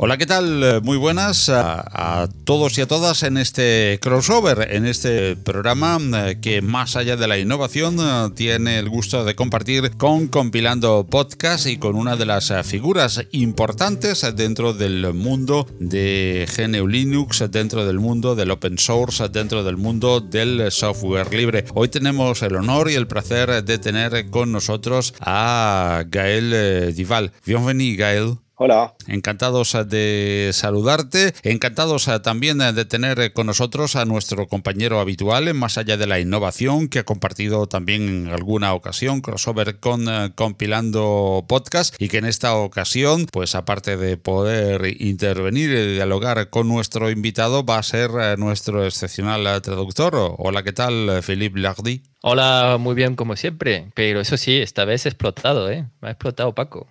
Hola, ¿qué tal? Eh, muy buenas a, todos y a todas en este crossover, en este programa eh, que más allá de la innovación eh, tiene el gusto de compartir con Compilando Podcast y con una de las figuras importantes dentro del mundo de GNU Linux, dentro del mundo del open source, dentro del mundo del software libre. Hoy tenemos el honor y el placer de tener con nosotros a Gael Dival. Bienvenido, Gael. Hola. Encantados eh, de saludarte, encantados eh, también eh, de tener con nosotros a nuestro compañero habitual en Más allá de la innovación, que ha compartido también en alguna ocasión crossover con Compilando Podcast y que en esta ocasión, pues aparte de poder intervenir y dialogar con nuestro invitado, va a ser nuestro excepcional traductor. Hola, ¿qué tal, Philippe Lardy? Hola, muy bien como siempre, pero eso sí, esta vez he explotado, ¿eh? Ha explotado Paco.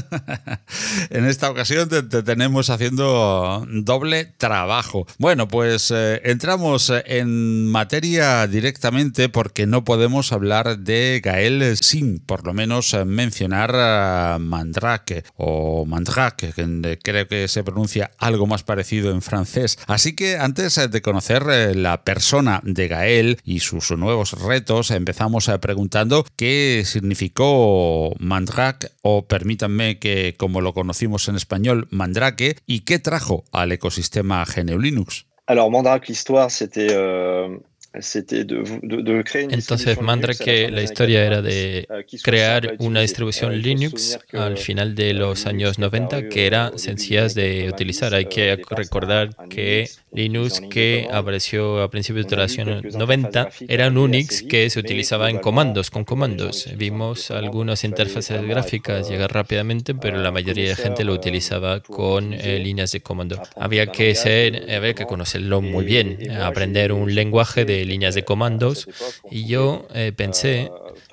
en esta ocasión te, tenemos haciendo doble trabajo. Bueno, pues eh, entramos en materia directamente porque no podemos hablar de Gael sin por lo menos mencionar a Mandrake o Mandrake, que creo que se pronuncia algo más parecido en francés. Así que antes de conocer eh, la persona de Gael y sus nuevos retos, empezamos eh, preguntando qué significó Mandrake, o permítanme que como lo conocimos en español, Mandrake, y qué trajo al ecosistema GNU Linux. Alors Mandrake, l'histoire, c'était euh, entonces, Mandrake, la historia era de euh, crear una distribución euh, Linux al final de los años 90 que era sencilla de utilizar. Hay que recordar que Linux, que apareció a principios de los años 90, era un Unix que se utilizaba en comandos, con comandos. Vimos algunas interfaces gráficas llegar rápidamente, pero la mayoría de gente lo utilizaba con eh, líneas de comando. Había que ser, había que conocerlo muy bien, aprender un lenguaje de líneas de comandos. Y yo eh, pensé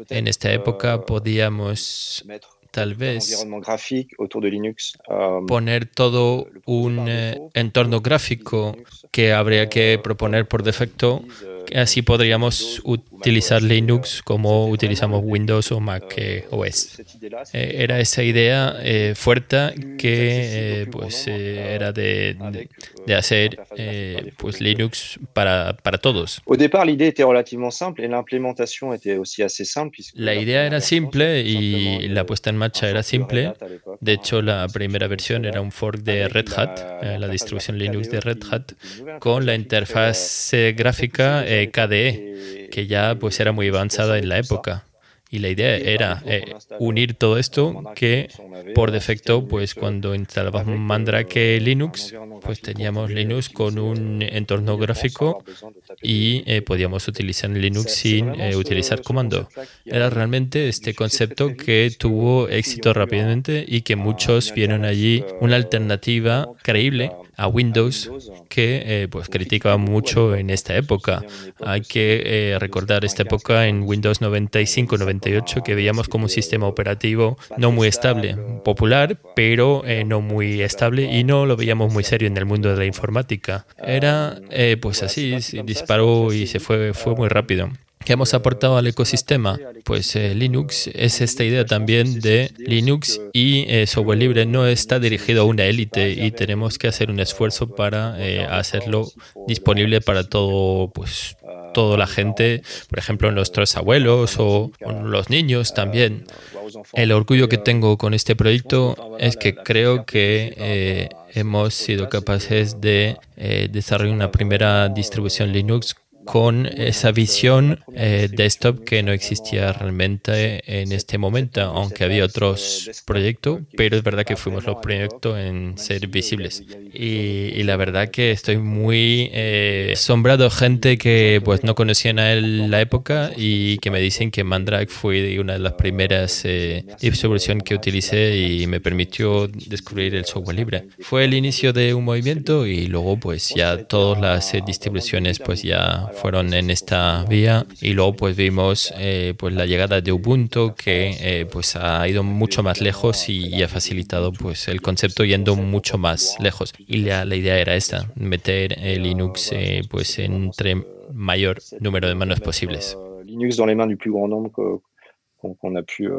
en esta época podíamos tal vez poner todo un eh, entorno gráfico que habría que proponer por defecto Así podríamos utilizar Linux como utilizamos Windows o Mac OS. Eh, era esa idea eh, fuerte que eh, pues era de, de, hacer pues Linux para, para todos. La idea era simple y la puesta en marcha era simple. De hecho, la primera versión era un fork de Red Hat, la distribución Linux de Red Hat, con la interfaz gráfica KDE, que ya pues era muy avanzada en la época. Y la idea era eh, unir todo esto que por defecto, pues cuando instalábamos Mandrake Linux, pues teníamos Linux con un entorno gráfico y eh, podíamos utilizar Linux sin eh, utilizar comando. Era realmente este concepto que tuvo éxito rápidamente y que muchos vieron allí una alternativa creíble a Windows que eh, pues criticaba mucho en esta época. Hay que eh, recordar esta época en Windows 95-98 que veíamos como un sistema operativo no muy estable, popular, pero eh, no muy estable y no lo veíamos muy serio en el mundo de la informática. Era pues así, disparó y se fue, fue muy rápido. ¿Qué hemos aportado al ecosistema? Pues eh, Linux es esta idea también de Linux y eh, software libre no está dirigido a una élite y tenemos que hacer un esfuerzo para eh, hacerlo disponible para todo, pues, toda la gente, por ejemplo, nuestros abuelos o, los niños también. El orgullo que tengo con este proyecto es que creo que hemos sido capaces de desarrollar una primera distribución Linux con esa visión eh, desktop que no existía realmente en este momento, aunque había otros proyectos, pero es verdad que fuimos los proyectos en ser visibles. Y, la verdad que estoy muy eh, asombrado, gente que pues no conocían a él la época y que me dicen que Mandrake fue una de las primeras eh, que utilicé y me permitió descubrir el software libre. Fue el inicio de un movimiento y luego pues ya todas las distribuciones pues ya fueron en esta vía y luego pues vimos eh, pues la llegada de Ubuntu que eh, pues ha ido mucho más lejos y, ha facilitado pues el concepto yendo mucho más lejos y la, la idea era esta meter el Linux pues entre mayor número de manos posibles Linux dans les mains du plus grand nombre qu'on a pu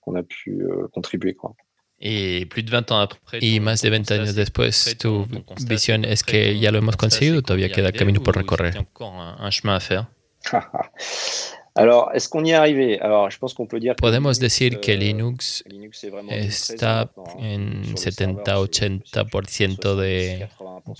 qu'on a pu contribuer quoi. Y, más de 20 años después, tu visión es que ya lo hemos conseguido, todavía queda camino por recorrer. Podemos decir que Linux está en 70-80% de,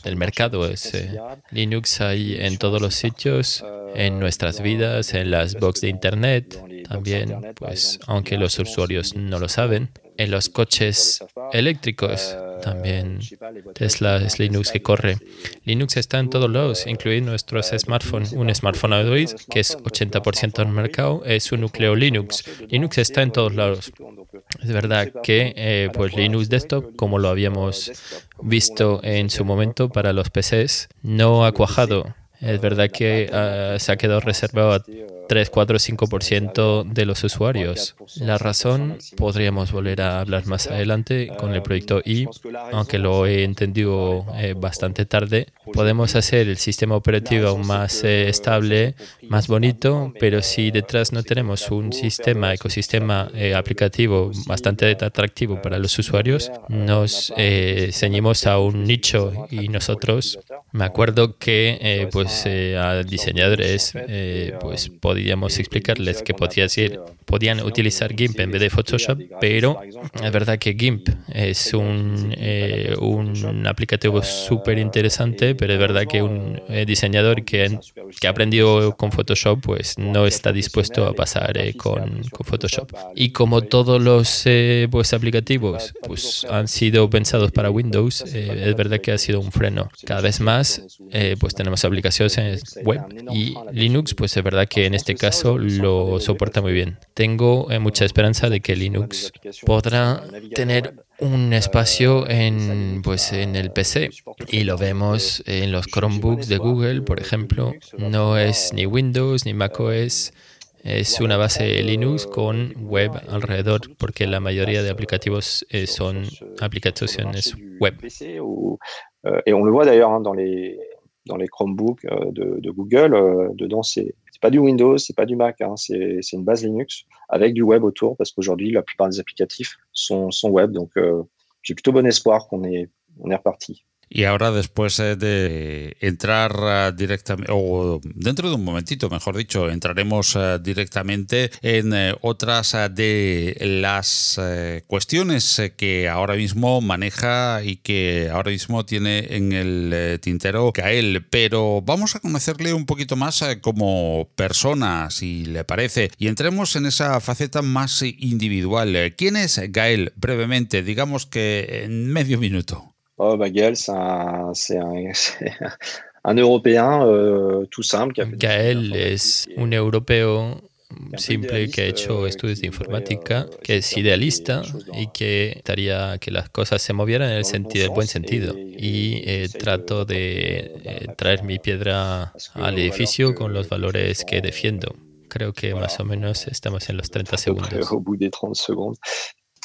del mercado. Es, eh, Linux hay en todos los sitios, en nuestras vidas, en las box de Internet también, pues aunque los usuarios no lo saben en los coches eléctricos. También Tesla es Linux que corre. Linux está en todos lados, incluido nuestros smartphones. Un smartphone Android, que es 80% del mercado, es un núcleo Linux. Linux está en todos lados. Es verdad que eh, pues Linux Desktop, como lo habíamos visto en su momento para los PCs, no ha cuajado. Es verdad que ah, se ha quedado reservado a 3, 4, 5% de los usuarios. La razón podríamos volver a hablar más adelante con el proyecto I, aunque lo he entendido eh, bastante tarde. Podemos hacer el sistema operativo más eh, estable, más bonito, pero si detrás no tenemos un sistema, ecosistema eh, aplicativo bastante atractivo para los usuarios, nos ceñimos a un nicho y nosotros, me acuerdo que pues a diseñadores pues podíamos explicarles que podía ser, podían utilizar GIMP en vez de Photoshop, pero es verdad que GIMP es un, eh, un aplicativo súper interesante, pero es verdad que un eh, diseñador que, que ha aprendido con Photoshop pues no está dispuesto a pasar eh, con, con, Photoshop. Y como todos los pues, aplicativos pues, han sido pensados para Windows, es verdad que ha sido un freno. Cada vez más pues tenemos aplicaciones web y Linux pues es verdad que en este este caso lo soporta muy bien. Tengo eh, mucha esperanza de que Linux podrá tener un espacio en, pues, en el PC y lo vemos en los Chromebooks de Google, por ejemplo. No es ni Windows ni macOS. Es una base Linux con web alrededor, porque la mayoría de aplicativos eh, son aplicaciones web. Et pas du Windows, c'est pas du Mac, hein, c'est une base Linux avec du web autour parce qu'aujourd'hui la plupart des applicatifs sont, web. Donc euh, j'ai plutôt bon espoir qu'on est, on est reparti. Y ahora después eh, de entrar eh, directamente, o dentro de un momentito, mejor dicho, entraremos eh, directamente en otras de las cuestiones que ahora mismo maneja y que ahora mismo tiene en el tintero Gael. Pero vamos a conocerle un poquito más como persona, si le parece, y entremos en esa faceta más individual. ¿Quién es Gael? Brevemente, digamos que en medio minuto. Oh, bah, Gaël, c'est un, un, un, Européen euh, tout simple. Qui a Gaël es un europeo simple que ha hecho estudios de informática, que es idealista y que estaría que las cosas se movieran en el sentido, el buen sentido. Y eh, trato de eh, traer mi piedra al edificio con los valores que defiendo. Creo que más o menos estamos en los 30 segundos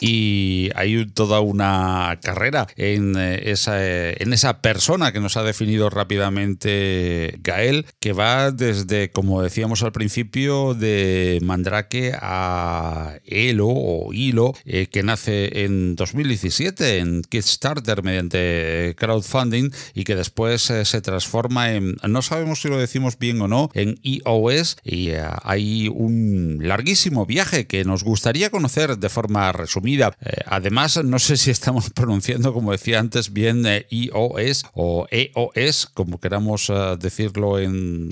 y hay toda una carrera en eh, esa, en esa persona que nos ha definido rápidamente Gael, que va desde, como decíamos al principio, de Mandrake a Elo o Hilo, eh, que nace en 2017 en Kickstarter mediante crowdfunding y que después eh, se transforma en, no sabemos si lo decimos bien o no, en iOS y hay un larguísimo viaje que nos gustaría conocer de forma resumida eh, además, no sé si estamos pronunciando, como decía antes, bien eh, iOS o EOS, como queramos eh, decirlo en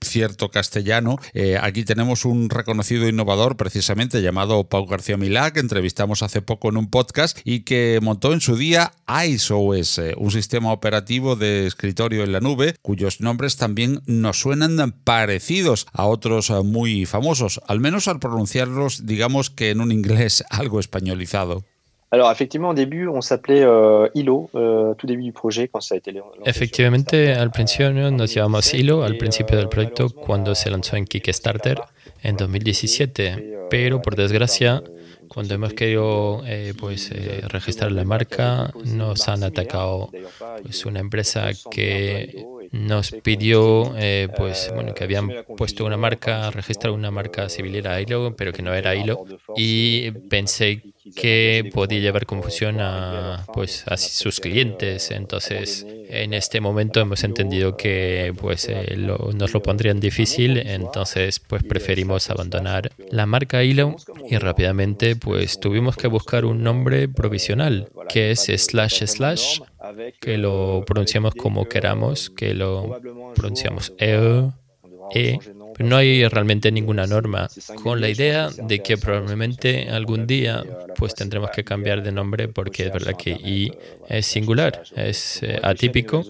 cierto castellano. aquí tenemos un reconocido innovador precisamente llamado Pau García Milá, que entrevistamos hace poco en un podcast y que montó en su día IceOS, un sistema operativo de escritorio en la nube, cuyos nombres también nos suenan parecidos a otros muy famosos, al menos al pronunciarlos digamos que en un inglés algo español Alors, effectivement, au début, on s'appelait euh, Hilo, euh, tout début du projet, quand ça a été Efectivamente, al principio nos llamamos Hilo, al principio del proyecto, cuando se lanzó en Kickstarter en 2017. Pero, por desgracia, cuando hemos querido eh, pues, eh, registrar la marca, nos han atacado pues, una empresa que nos pidió eh, pues, bueno, que habían puesto una marca, registrado una marca civil era Hilo, pero que no era Hilo. Y pensé que podía llevar confusión a, pues, a sus clientes. Entonces, en este momento hemos entendido que pues, eh, nos lo pondrían difícil, entonces pues, preferimos abandonar la marca Hilo y rápidamente pues, tuvimos que buscar un nombre provisional, que es slash slash, que lo pronunciamos como queramos, que lo pronunciamos E, E no hay realmente ninguna norma, con la idea de que probablemente algún día pues tendremos que cambiar de nombre porque es verdad que I es singular, es eh, atípico.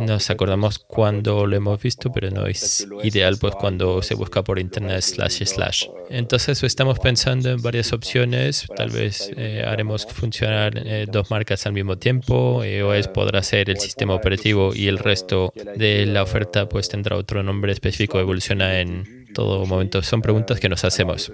Nos acordamos cuando lo hemos visto, pero no es ideal pues cuando se busca por internet slash slash. Entonces estamos pensando en varias opciones, tal vez eh, haremos funcionar eh, dos marcas al mismo tiempo, iOS podrá ser el sistema operativo y el resto de la oferta pues tendrá otro nombre específico, evoluciona en todo momento. Son preguntas que nos hacemos.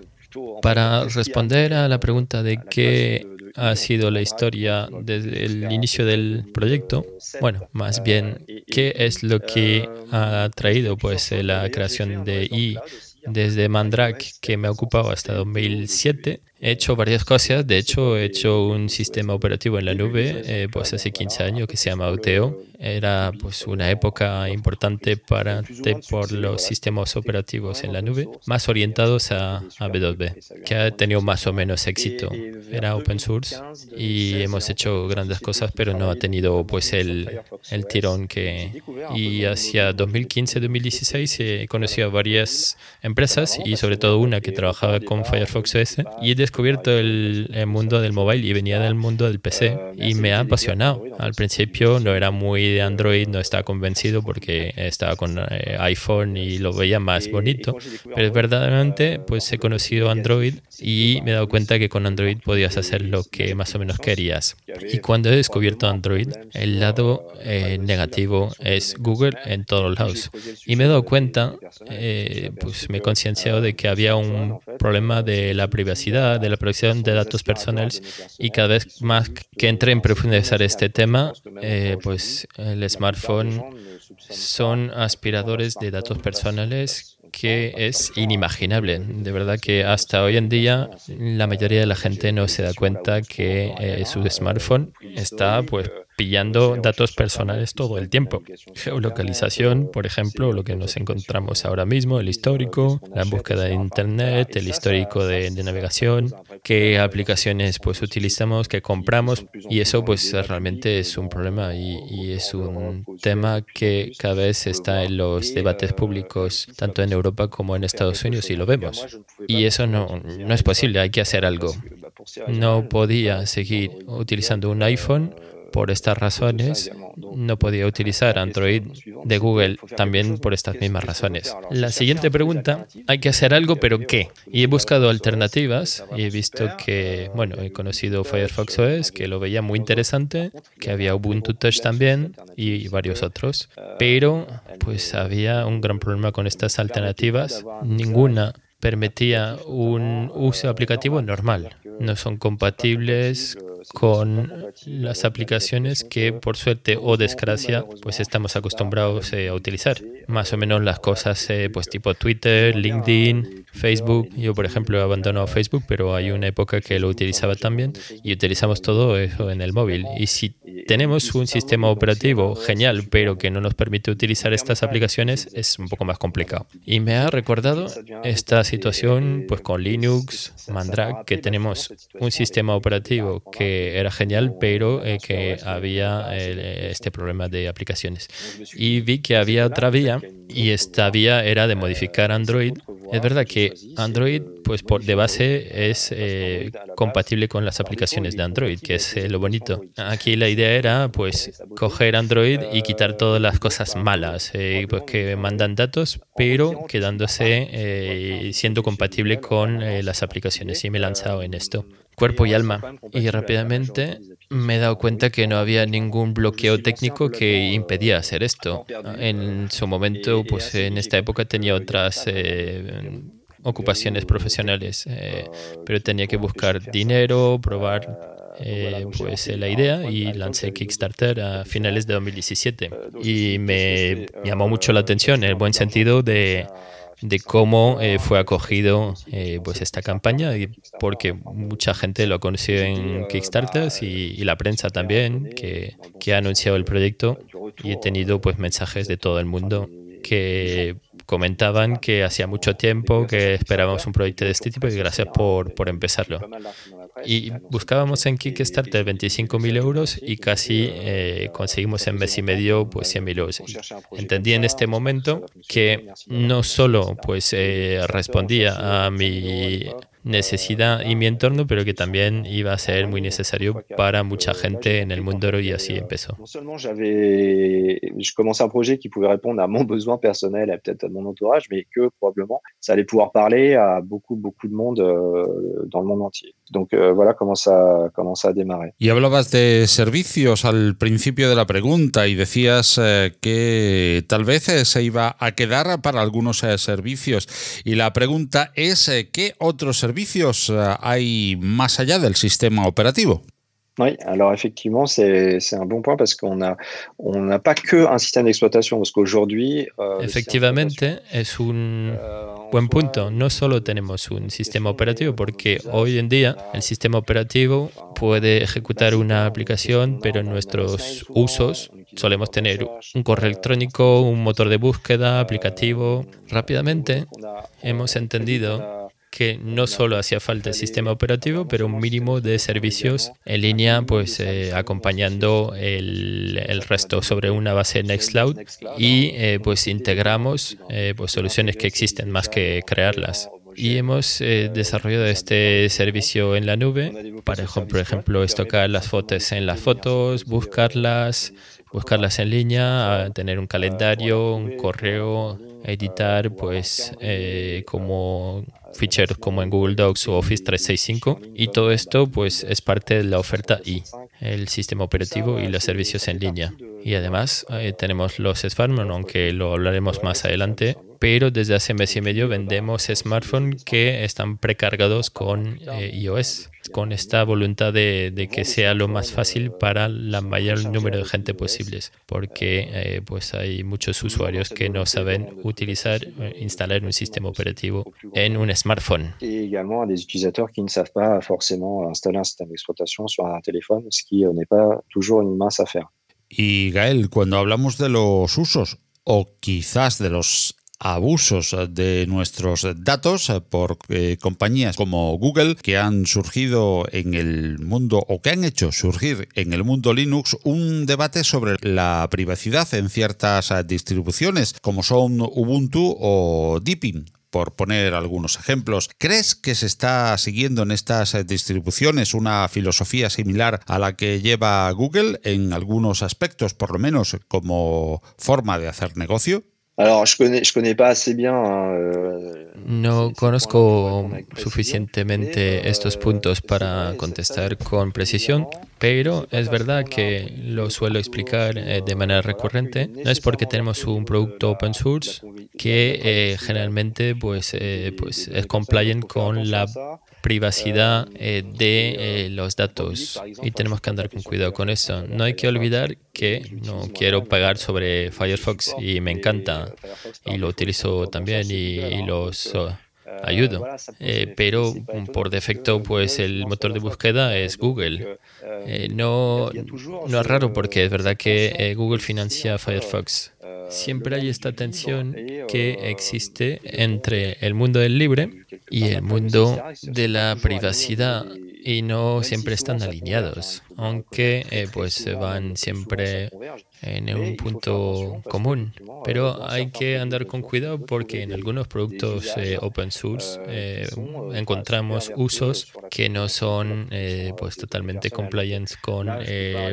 Para responder a la pregunta de qué ha sido la historia desde el inicio del proyecto, bueno, más bien, ¿qué es lo que ha traído pues la creación de I desde Mandrake, que me ha ocupado hasta 2007? He hecho varias cosas. De hecho, he hecho un sistema operativo en la nube eh, pues hace 15 años que se llama Uteo. Era pues una época importante para por los sistemas operativos en la nube, más orientados a, a B2B, que ha tenido más o menos éxito. Era open source y hemos hecho grandes cosas, pero no ha tenido pues el, el tirón que... Y hacia 2015-2016 he conocido a varias empresas y sobre todo una que trabajaba con Firefox OS y he descubierto el, mundo del mobile y venía del mundo del PC y me ha apasionado. Al principio no era muy de Android, no estaba convencido porque estaba con eh, iPhone y lo veía más bonito, pero verdaderamente pues he conocido Android y me he dado cuenta que con Android podías hacer lo que más o menos querías. Y cuando he descubierto Android, el lado eh, negativo es Google en todos lados. Y me he dado cuenta, eh, pues me he concienciado de que había un problema de la privacidad, de la protección de datos personales y cada vez más que entré en profundizar este tema, eh, pues el smartphone son aspiradores de datos personales que es inimaginable. De verdad que hasta hoy en día la mayoría de la gente no se da cuenta que eh, su smartphone está pues pillando datos personales todo el tiempo. Geolocalización, por ejemplo, lo que nos encontramos ahora mismo, el histórico, la búsqueda de Internet, el histórico de, navegación, qué aplicaciones pues utilizamos, qué compramos y eso pues realmente es un problema y, y es un tema que cada vez está en los debates públicos tanto en Europa como en Estados Unidos y lo vemos. Y eso no, no es posible, hay que hacer algo. No podía seguir utilizando un iPhone por estas razones, no podía utilizar Android de Google también por estas mismas razones. La siguiente pregunta, hay que hacer algo, pero ¿qué? Y he buscado alternativas y he visto que, bueno, he conocido Firefox OS, que lo veía muy interesante, que había Ubuntu Touch también y varios otros, pero pues había un gran problema con estas alternativas. Ninguna permitía un uso aplicativo normal. No son compatibles con las aplicaciones que por suerte o desgracia pues estamos acostumbrados eh, a utilizar. Más o menos las cosas eh, pues tipo Twitter, LinkedIn, Facebook. Yo por ejemplo he abandonado Facebook, pero hay una época que lo utilizaba también y utilizamos todo eso en el móvil. Y si tenemos un sistema operativo genial, pero que no nos permite utilizar estas aplicaciones, es un poco más complicado. Y me ha recordado esta situación pues con Linux, Mandrake, que tenemos un sistema operativo que era genial, pero eh, que había eh, este problema de aplicaciones. Y vi que había otra vía y esta vía era de modificar Android. Es verdad que Android, pues por de base, es eh, compatible con las aplicaciones de Android, que es lo bonito. Aquí la idea era, pues, coger Android y quitar todas las cosas malas, pues que mandan datos, pero quedándose siendo compatible con las aplicaciones. Y me he lanzado en esto. cuerpo y alma. Y rápidamente me he dado cuenta que no había ningún bloqueo técnico que impedía hacer esto. En su momento, pues en esta época tenía otras eh, ocupaciones profesionales, eh, pero tenía que buscar dinero, probar eh, pues la idea y lancé Kickstarter a finales de 2017 y me llamó mucho la atención en el buen sentido de de cómo eh, fue acogido eh, pues esta campaña, porque mucha gente lo ha conocido en Kickstarter y, la prensa también, que, que, ha anunciado el proyecto y he tenido pues mensajes de todo el mundo que comentaban que hacía mucho tiempo que esperábamos un proyecto de este tipo y gracias por, por empezarlo. Y buscábamos en Kickstarter 25.000 euros y casi eh, conseguimos en mes y medio pues 100.000 euros. Entendí en este momento que no solo pues eh, respondía a mi necesidad y mi entorno, pero que también iba a ser muy necesario para mucha gente en el mundo y así empezó. Non seulement j'avais, je commençais un projet qui pouvait répondre à mon besoin personnel, et peut-être à mon entourage, mais que probablement ça allait pouvoir parler à beaucoup, beaucoup de monde euh, dans le monde entier. Donc euh, voilà comment ça, comment ça a démarré. Y hablabas de servicios al principio de la pregunta y decías eh, que tal vez eh, se iba a quedar para algunos eh, servicios. Y la pregunta es, ¿qué otros servicios servicios eh, hay más allá del sistema operativo? Oui, alors effectivement, c'est un bon point parce qu'on n'a on a pas que un système d'exploitation, parce qu'aujourd'hui... Euh, Efectivamente, es un euh, buen punto. No solo tenemos un sistema operativo, porque hoy en día el sistema operativo puede ejecutar una aplicación, pero en nuestros usos solemos tener un correo electrónico, un motor de búsqueda, aplicativo. Rápidamente hemos entendido que no solo hacía falta el sistema operativo, pero un mínimo de servicios en línea, pues eh, acompañando el, el, resto sobre una base Nextcloud y eh, pues integramos eh, pues soluciones que existen más que crearlas. Y hemos desarrollado este servicio en la nube para, por ejemplo, estocar las fotos en las fotos, buscarlas, buscarlas en línea, tener un calendario, un correo, editar pues como ficheros como en Google Docs o Office 365 y todo esto pues es parte de la oferta I, el sistema operativo y los servicios en línea. Y además eh, tenemos los smartphones, aunque lo hablaremos más adelante, pero desde hace mes y medio vendemos smartphones que están precargados con eh, iOS con esta voluntad de, que sea lo más fácil para la mayor número de gente posibles, porque eh, pues hay muchos usuarios que no saben utilizar, eh, instalar un sistema operativo en un smartphone. Y également des utilisateurs qui ne savent pas forcément installer un système d'exploitation sur un téléphone, ce qui euh, n'est pas toujours une mince affaire. Y Gael, cuando hablamos de los usos o quizás de los abusos de nuestros datos por eh, compañías como Google que han surgido en el mundo o que han hecho surgir en el mundo Linux un debate sobre la privacidad en ciertas distribuciones como son Ubuntu o Deepin por poner algunos ejemplos. ¿Crees que se está siguiendo en estas distribuciones una filosofía similar a la que lleva Google en algunos aspectos, por lo menos como forma de hacer negocio? Alors, je connais, je connais pas assez bien. Euh, no conozco suficientemente estos puntos para contestar con precisión, pero es verdad que lo suelo explicar eh, de manera recurrente. No es porque tenemos un producto open source que eh, generalmente pues, eh, pues es compliant con la privacidad eh, de eh, los datos y tenemos que andar con cuidado con eso. No hay que olvidar que no quiero pagar sobre Firefox y me encanta y lo utilizo también y, los oh, ayudo. Eh, pero por defecto, pues el motor de búsqueda es Google. no, no es raro porque es verdad que Google financia Firefox. Siempre hay esta tensión que existe entre el mundo del libre y el mundo de la privacidad y no siempre están alineados, aunque eh, pues van siempre en un punto común. Pero hay que andar con cuidado porque en algunos productos eh, open source eh, encontramos usos que no son pues totalmente compliant con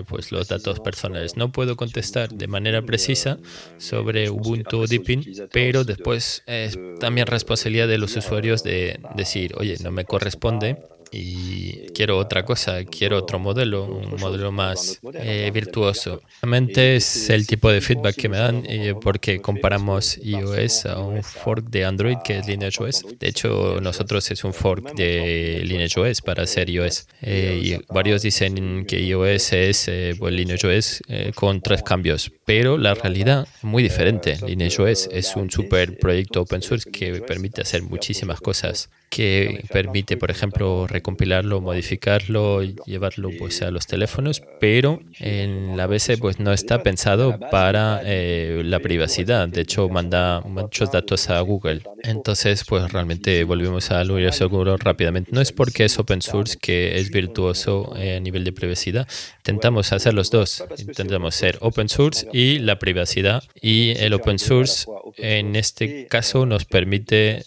pues los datos personales. No puedo contestar de manera precisa sobre Ubuntu Deepin, pero después es también responsabilidad de los usuarios de decir, oye, no me corresponde y quiero otra cosa, quiero otro modelo, un modelo más eh, virtuoso. Realmente es el tipo de feedback que me dan eh, porque comparamos iOS a un fork de Android que es LineageOS. De hecho, nosotros es un fork de LineageOS para hacer iOS. y varios dicen que iOS es pues, LineageOS con tres cambios, pero la realidad es muy diferente. LineageOS es un super proyecto open source que permite hacer muchísimas cosas que permite, por ejemplo, recompilarlo, modificarlo, llevarlo pues, a los teléfonos, pero en la BC pues, no está pensado para eh, la privacidad. De hecho, manda muchos datos a Google. Entonces, pues realmente volvemos al universo seguro rápidamente. No es porque es open source que es virtuoso eh, a nivel de privacidad. Intentamos hacer los dos. Intentamos ser open source y la privacidad. Y el open source en este caso nos permite,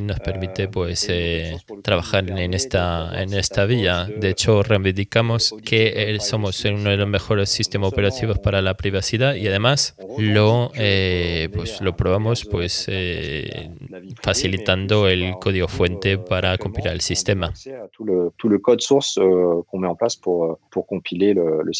nos permite pues eh, trabajar en esta, en esta vía. De hecho, reivindicamos que somos uno de los mejores sistemas operativos para la privacidad y además lo, eh, pues, lo probamos pues, eh, facilitando el código fuente para compilar el sistema. Todo el código source qu'on met en place pour, pour compiler le,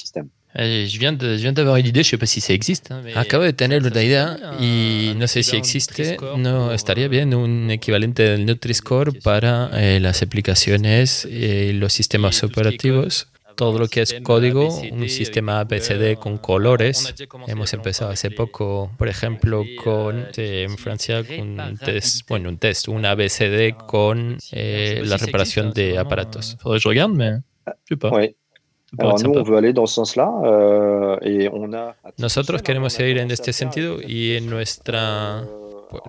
le système. Eh, je viens d'avoir une idée, je sais pas si ça existe. Hein, Acabo de tener una idea y no sé si existe. No estaría bien un equivalente del Nutri-Score para eh, las aplicaciones y los sistemas operativos. Todo lo que es código, un sistema ABCD con colores. Hemos empezado hace poco, por ejemplo, con eh, en Francia un test, bueno, un test, un ABCD con la reparación de aparatos. Faudrait que je regarde, mais je sais pas. Nosotros queremos ir en este sentido y en nuestra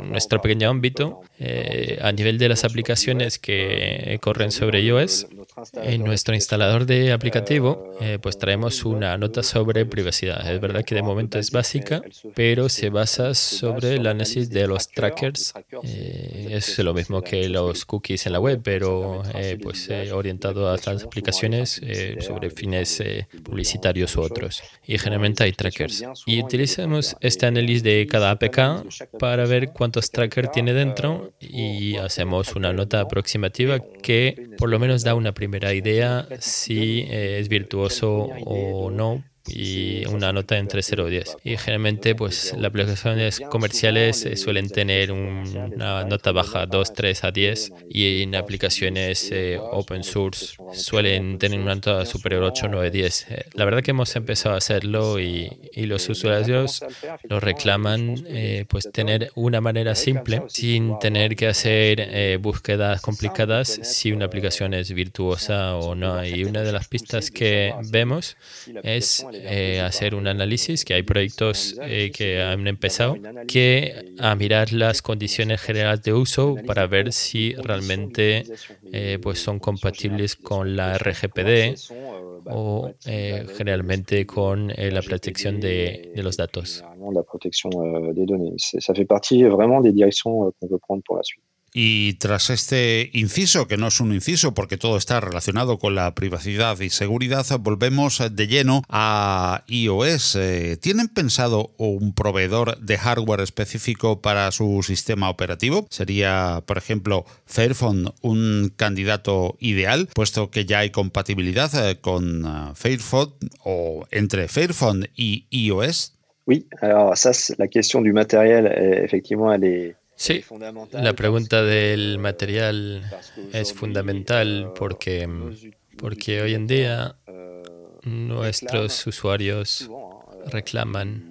nuestro pequeño ámbito, eh, a nivel de las aplicaciones que corren sobre iOS, en nuestro instalador de aplicativo, eh, pues traemos una nota sobre privacidad. Es verdad que de momento es básica, pero se basa sobre el análisis de los trackers. Eh, es lo mismo que los cookies en la web, pero pues orientado a las aplicaciones sobre fines publicitarios u otros. Y generalmente hay trackers. Y utilizamos este análisis de cada APK para ver cuántos trackers tiene dentro y hacemos una nota aproximativa que por lo menos da una primera idea si eh, es virtuoso o no y una nota entre 0 y 10. Y generalmente pues las aplicaciones comerciales eh, suelen tener una nota baja 2, 3 a 10 y en aplicaciones eh, open source suelen tener una nota superior a 8, 9, 10. la verdad que hemos empezado a hacerlo y, y los usuarios lo reclaman eh, pues tener una manera simple sin tener que hacer búsquedas complicadas si una aplicación es virtuosa o no. Y una de las pistas que vemos es eh, hacer un análisis, que hay proyectos eh, que han empezado, que a mirar las condiciones generales de uso para ver si realmente eh, pues son compatibles con la RGPD o generalmente con la protección de, de, los datos. La protección de datos. Ça fait partie vraiment des directions qu'on veut prendre pour la suite. Y tras este inciso, que no es un inciso porque todo está relacionado con la privacidad y seguridad, volvemos de lleno a iOS. Eh, ¿Tienen pensado un proveedor de hardware específico para su sistema operativo? ¿Sería, por ejemplo, Fairphone un candidato ideal, puesto que ya hay compatibilidad eh, con eh, Fairphone o entre Fairphone y iOS? Oui, la question du matériel, effectivement, elle Sí, la pregunta del material es fundamental porque, porque hoy en día nuestros usuarios reclaman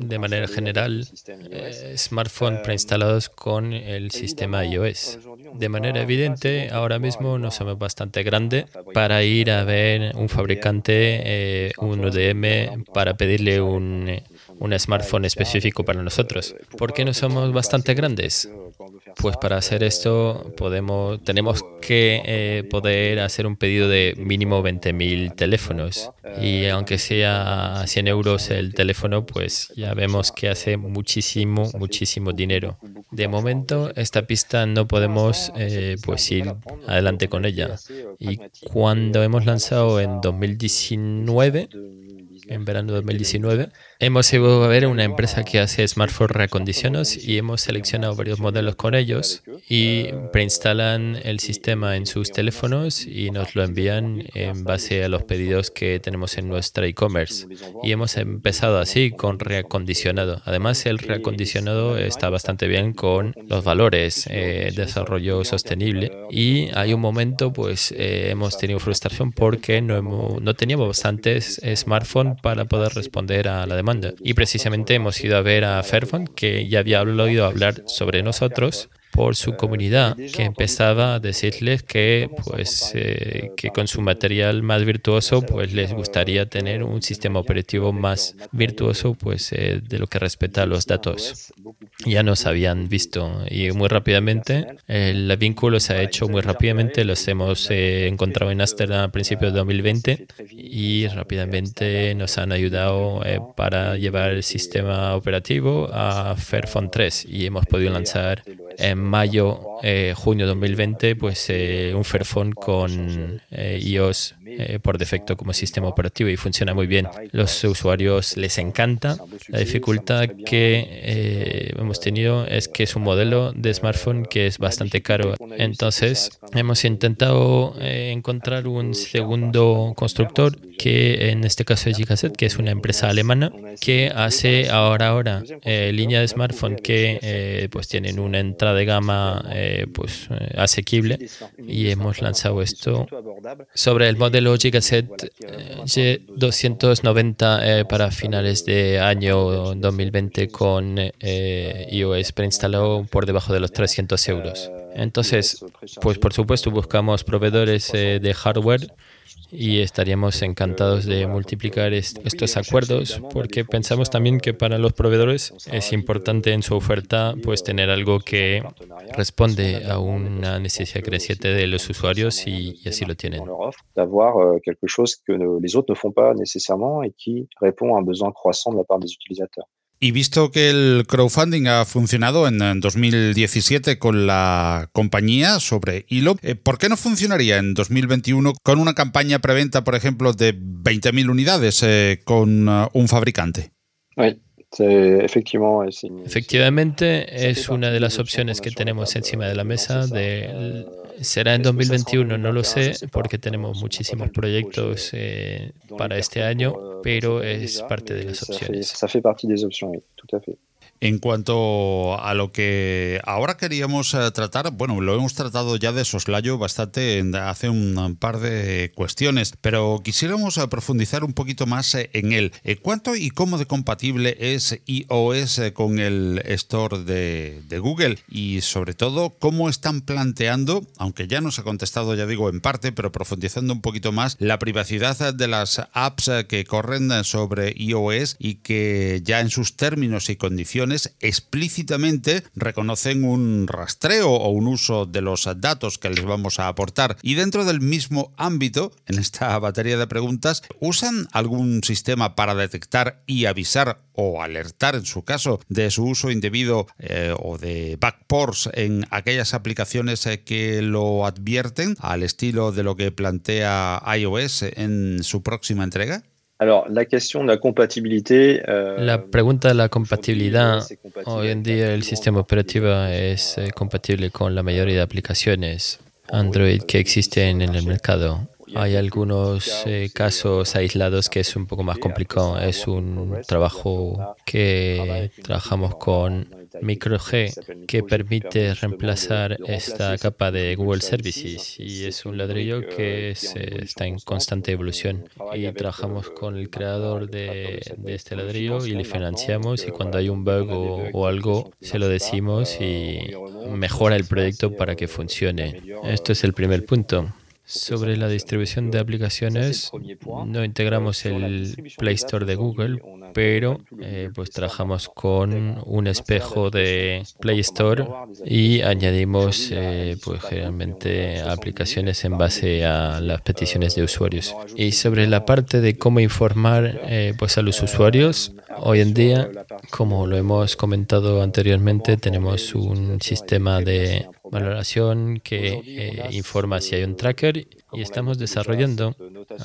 de manera general eh, smartphones preinstalados con el sistema iOS. De manera evidente, ahora mismo no somos bastante grande para ir a ver un fabricante, eh, un UDM, para pedirle un un smartphone específico para nosotros. ¿Por qué no somos bastante grandes? Pues para hacer esto podemos, tenemos que eh, poder hacer un pedido de mínimo 20.000 teléfonos. Y aunque sea 100 euros el teléfono, pues ya vemos que hace muchísimo, muchísimo dinero. De momento, esta pista no podemos eh, pues ir adelante con ella. Y cuando hemos lanzado en 2019, en verano de 2019. Hemos ido a ver una empresa que hace smartphone reacondicionados y hemos seleccionado varios modelos con ellos y preinstalan el sistema en sus teléfonos y nos lo envían en base a los pedidos que tenemos en nuestra e-commerce. Y hemos empezado así con reacondicionado. Además, el reacondicionado está bastante bien con los valores eh, desarrollo sostenible y hay un momento pues eh, hemos tenido frustración porque no, no teníamos bastantes smartphones para poder responder a la demanda. Y precisamente hemos ido a ver a Fairphone, que ya había oído hablar sobre nosotros por su comunidad que empezaba a decirles que pues eh, que con su material más virtuoso pues les gustaría tener un sistema operativo más virtuoso pues eh, de lo que respecta a los datos. ya nos habían visto y muy rápidamente el vínculo se ha hecho muy rápidamente los hemos eh, encontrado en Amsterdam a principios de 2020 y rápidamente nos han ayudado para llevar el sistema operativo a Fairphone 3 y hemos podido lanzar en mayo, eh, junio de 2020, pues eh, un Fairphone con eh, iOS por defecto como sistema operativo y funciona muy bien. Los usuarios les encanta. La dificultad que hemos tenido es que es un modelo de smartphone que es bastante caro. Entonces, hemos intentado encontrar un segundo constructor que en este caso es Gigaset, que es una empresa alemana que hace ahora ahora línea de smartphone que pues tienen una entrada de gama eh, pues, eh, asequible y hemos lanzado esto sobre el modelo Gigaset G290 eh, para finales de año 2020 con iOS preinstalado por debajo de los 300 euros. Entonces, pues por supuesto buscamos proveedores de hardware y estaríamos encantados de multiplicar estos acuerdos porque pensamos también que para los proveedores es importante en su oferta pues tener algo que responde a una necesidad creciente de los usuarios y, y así lo tienen. D'avoir euh, quelque chose que les autres ne font pas nécessairement et qui répond à un besoin croissant de la part des utilisateurs. Y visto que el crowdfunding ha funcionado en 2017 con la compañía sobre Hilo, eh, ¿por qué no funcionaría en 2021 con una campaña preventa, por ejemplo, de 20.000 unidades eh, con uh, un fabricante? Efectivamente, es una de las opciones que tenemos encima de la mesa de Será en 2021, no lo sé, porque tenemos muchísimos proyectos eh, para este año, pero es parte de las opciones. En cuanto a lo que ahora queríamos eh, tratar, bueno, lo hemos tratado ya de soslayo bastante hace un par de cuestiones, pero quisiéramos eh, profundizar un poquito más eh, en él. ¿Cuánto y cómo de compatible es iOS con el Store de, de Google? Y sobre todo, ¿cómo están planteando, aunque ya nos ha contestado, ya digo, en parte, pero profundizando un poquito más, la privacidad de las apps que corren sobre iOS y que ya en sus términos y condiciones explícitamente reconocen un rastreo o un uso de los datos que les vamos a aportar. Y dentro del mismo ámbito, en esta batería de preguntas, ¿usan algún sistema para detectar y avisar o alertar, en su caso, de su uso indebido eh, o de backports en aquellas aplicaciones eh, que lo advierten al estilo de lo que plantea iOS en su próxima entrega? La question de la compatibilité. Euh, la pregunta de la compatibilidad. Hoy en día el sistema operativo es eh, compatible con la mayoría de aplicaciones Android que existen en el mercado. Hay algunos eh, casos aislados que es un poco más complicado. Es un trabajo que trabajamos con MicroG que permite reemplazar esta capa de Google Services y es un ladrillo que está en constante evolución. y trabajamos con el creador de, este ladrillo y le financiamos y cuando hay un bug o algo se lo decimos y mejora el proyecto para que funcione. Esto es el primer punto. Sobre la distribución de aplicaciones, no integramos el Play Store de Google, pero eh, pues trabajamos con un espejo de Play Store y añadimos eh, pues generalmente aplicaciones en base a las peticiones de usuarios. Y sobre la parte de cómo informar eh, pues a los usuarios, hoy en día, como lo hemos comentado anteriormente, tenemos un sistema de valoración que informa si hay un tracker y estamos desarrollando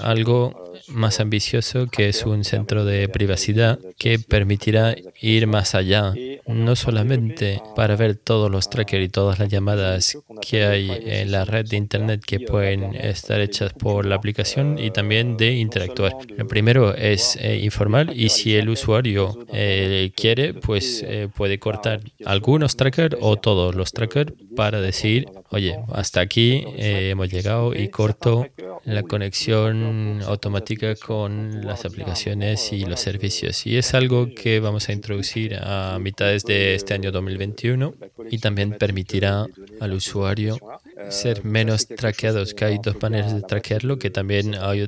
algo más ambicioso que es un centro de privacidad que permitirá ir más allá, no solamente para ver todos los trackers y todas las llamadas que hay en la red de Internet que pueden estar hechas por la aplicación y también de interactuar. Lo primero es eh, informar y si el usuario eh, quiere, pues eh, puede cortar algunos trackers o todos los trackers para decir, oye, hasta aquí hemos llegado y corto la conexión automática con las aplicaciones y los servicios. Y es algo que vamos a introducir a mitades de este año 2021 y también permitirá al usuario ser menos traqueados, que hay dos maneras de traquearlo, que también hay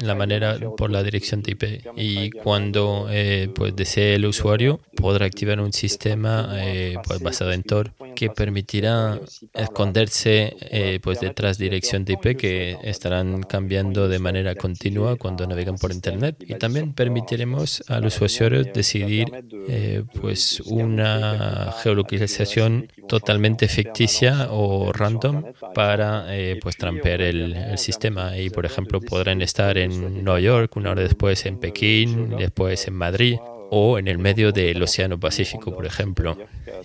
la manera por la dirección de IP. Y cuando eh, pues desee el usuario, podrá activar un sistema eh, pues basado en Tor que permitirá esconderse eh, pues detrás de dirección de IP que estarán cambiando de manera continua cuando navegan por Internet. Y también permitiremos al usuario decidir pues una geolocalización totalmente ficticia o random para eh, pues trampear el, sistema y por ejemplo podrán estar en Nueva York, una hora después en Pekín, después en Madrid o en el medio del Océano Pacífico, por ejemplo.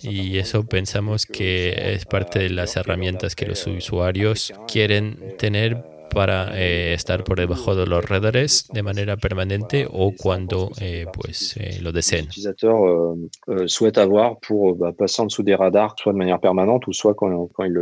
Y eso pensamos que es parte de las herramientas que los usuarios quieren tener para eh, estar por debajo de los radares de manera permanente o cuando eh, pues lo deseen. El utilisateur souhaite avoir pour passer en dessous des radars, soit de manière permanente quand, quand il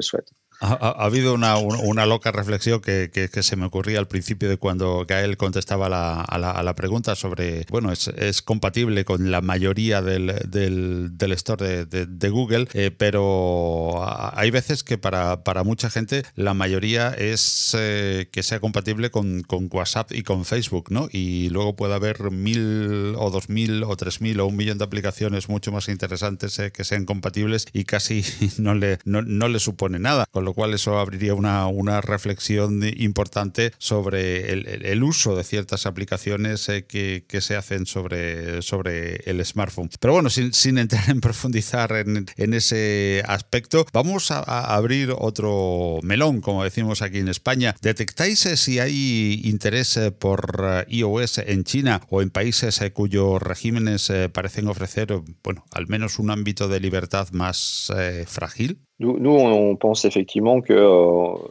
Ha, habido una, una, loca reflexión que, que, se me ocurría al principio de cuando Gael contestaba la, a, la, pregunta sobre, bueno, es, es compatible con la mayoría del, del, del store de, de, Google, eh, pero hay veces que para, para, mucha gente la mayoría es eh, que sea compatible con, con, WhatsApp y con Facebook, ¿no? Y luego puede haber mil o dos mil o tres mil o un millón de aplicaciones mucho más interesantes eh, que sean compatibles y casi no le, no, no le supone nada lo cual eso abriría una, una reflexión importante sobre el, uso de ciertas aplicaciones eh, que, que, se hacen sobre, sobre el smartphone. Pero bueno, sin, sin entrar en profundizar en, en ese aspecto, vamos a, a, abrir otro melón, como decimos aquí en España. ¿Detectáis eh, si hay interés eh, por iOS en China o en países cuyos regímenes parecen ofrecer, bueno, al menos un ámbito de libertad más frágil? Euh,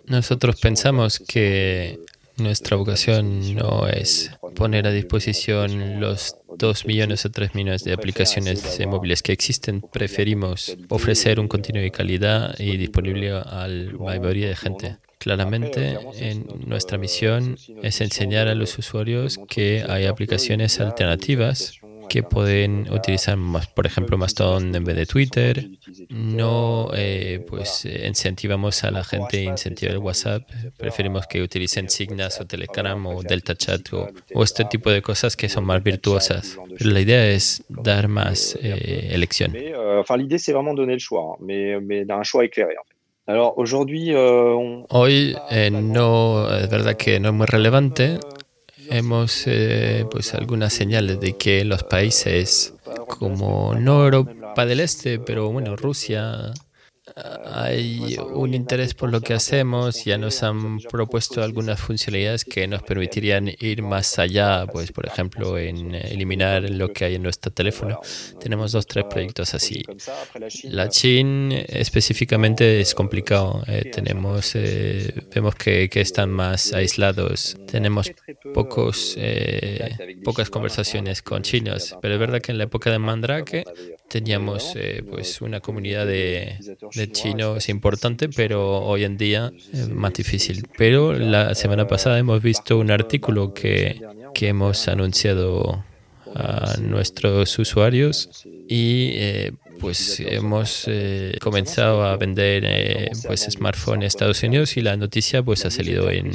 Nosotros pensamos que nuestra vocación no es poner a disposición los dos millones o tres millones de aplicaciones móviles que existen. Preferimos ofrecer un contenido de calidad y disponible a la mayoría de gente. Claramente, en nuestra misión es enseñar a los usuarios que hay aplicaciones alternativas que pueden utilizar, más, por ejemplo, Mastodon en vez de Twitter. No eh, pues incentivamos a la gente a incentivar el WhatsApp. Preferimos que utilicen Signas o Telegram o Delta Chat o, este tipo de cosas que son más virtuosas. Pero la idea es dar más eh, elección. Euh, l'idée, c'est vraiment donner le choix, mais, mais d'un choix éclairé. Hoy eh, no es verdad que no es muy relevante hemos eh, pues algunas señales de que los países como no Europa del Este, pero bueno, Rusia, hay un interés por lo que hacemos, ya nos han propuesto algunas funcionalidades que nos permitirían ir más allá, pues por ejemplo en eliminar lo que hay en nuestro teléfono. Tenemos dos, tres proyectos así. La Chin específicamente es complicado, eh, tenemos, eh, vemos que, que, están más aislados, tenemos pocos, eh, pocas conversaciones con chinos, pero es verdad que en la época de Mandrake teníamos pues una comunidad de chino es importante, pero hoy en día es más difícil. Pero la semana pasada hemos visto un artículo que, que hemos anunciado a nuestros usuarios y eh, pues hemos eh, comenzado a vender eh, pues smartphone en Estados Unidos y la noticia pues ha salido en,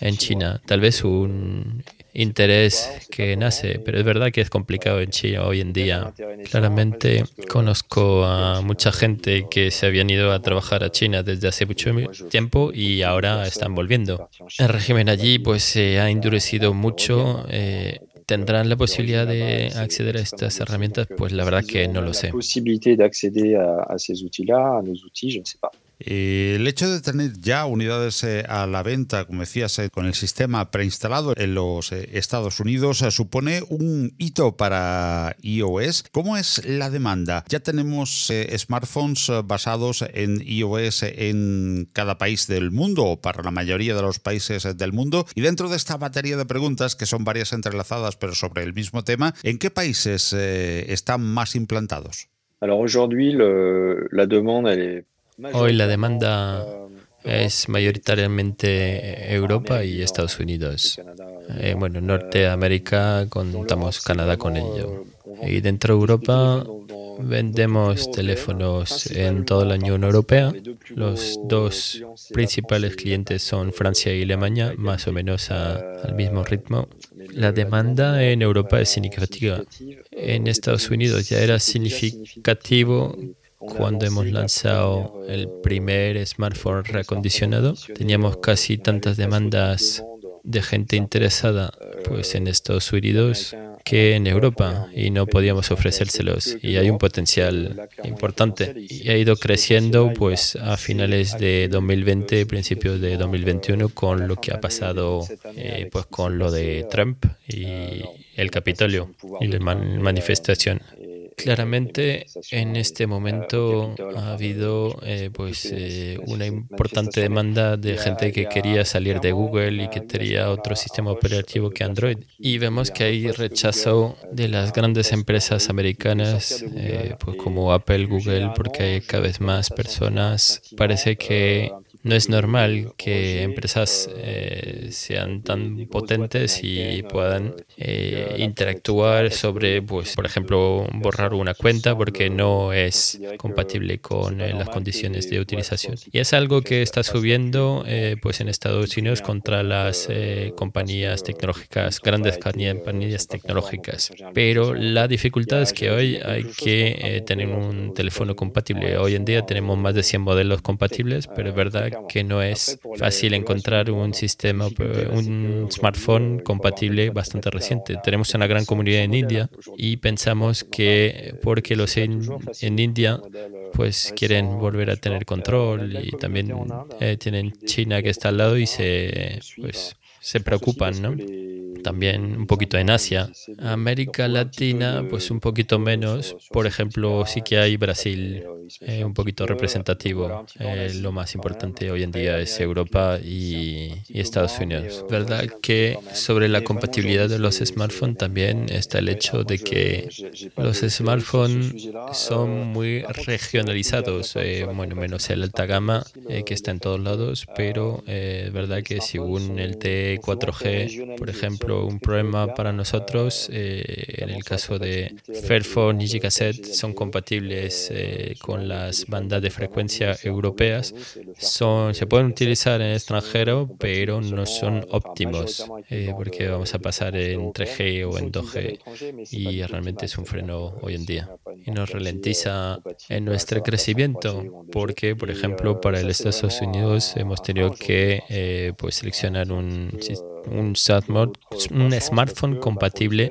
en China. Tal vez un interés que nace, pero es verdad que es complicado en China hoy en día. Claramente conozco a mucha gente que se habían ido a trabajar a China desde hace mucho tiempo y ahora están volviendo. El régimen allí pues se ha endurecido mucho. Eh, ¿Tendrán la posibilidad de acceder a estas herramientas? Pues la verdad que no lo sé. Eh, el hecho de tener ya unidades eh, a la venta, como decías, eh, con el sistema preinstalado en los Estados Unidos, supone un hito para iOS. ¿Cómo es la demanda? Ya tenemos smartphones basados en iOS en cada país del mundo o para la mayoría de los países del mundo. Y dentro de esta batería de preguntas, que son varias entrelazadas pero sobre el mismo tema, ¿en qué países están más implantados? Alors aujourd'hui, la demande elle Hoy la demanda es mayoritariamente Europa y Estados Unidos. Eh, bueno, Norteamérica contamos Canadá con ello. Y dentro de Europa vendemos teléfonos en toda la Unión Europea. Los dos principales clientes son Francia y Alemania, más o menos al mismo ritmo. La demanda en Europa es significativa. En Estados Unidos ya era significativo cuando hemos lanzado el primer smartphone reacondicionado, teníamos casi tantas demandas de gente interesada pues en Estados Unidos que en Europa y no podíamos ofrecérselos y hay un potencial importante y ha ido creciendo pues a finales de 2020 principios de 2021 con lo que ha pasado eh, pues con lo de Trump y el Capitolio y la manifestación Claramente en este momento ha habido eh, pues eh, una importante demanda de gente que quería salir de Google y que quería otro sistema operativo que Android. Y vemos que hay rechazo de las grandes empresas americanas eh, pues como Apple, Google, porque hay cada vez más personas. Parece que no es normal que empresas eh, sean tan potentes y puedan eh, interactuar sobre, pues, por ejemplo, borrar una cuenta porque no es compatible con eh, las condiciones de utilización. Y es algo que está subiendo pues en Estados Unidos contra las compañías tecnológicas, grandes compañías tecnológicas. Pero la dificultad es que hoy hay que tener un teléfono compatible. Hoy en día tenemos más de 100 modelos compatibles, pero es verdad que no es fácil encontrar un sistema, un smartphone compatible bastante reciente. Tenemos una gran comunidad en India y pensamos que porque los en, en India pues quieren volver a tener control y también eh, tienen China que está al lado y se pues se preocupan, ¿no? También un poquito en Asia. América Latina, pues un poquito menos. Por ejemplo, sí que hay Brasil eh, un poquito representativo. Eh, lo más importante hoy en día es Europa y, Estados Unidos. ¿Verdad que sobre la compatibilidad de los smartphones también está el hecho de que los smartphones son muy regionalizados, eh, bueno, menos el alta gama que está en todos lados, pero es verdad que según el T 4G, por ejemplo, un problema para nosotros, eh, en el caso de Fairphone y Gigaset, son compatibles eh, con las bandas de frecuencia europeas. Son, se pueden utilizar en extranjero, pero no son óptimos, eh, porque vamos a pasar en 3G o en 2G y realmente es un freno hoy en día. Y nos ralentiza en nuestro crecimiento, porque, por ejemplo, para el Estados Unidos hemos tenido que pues, seleccionar un un, smartphone compatible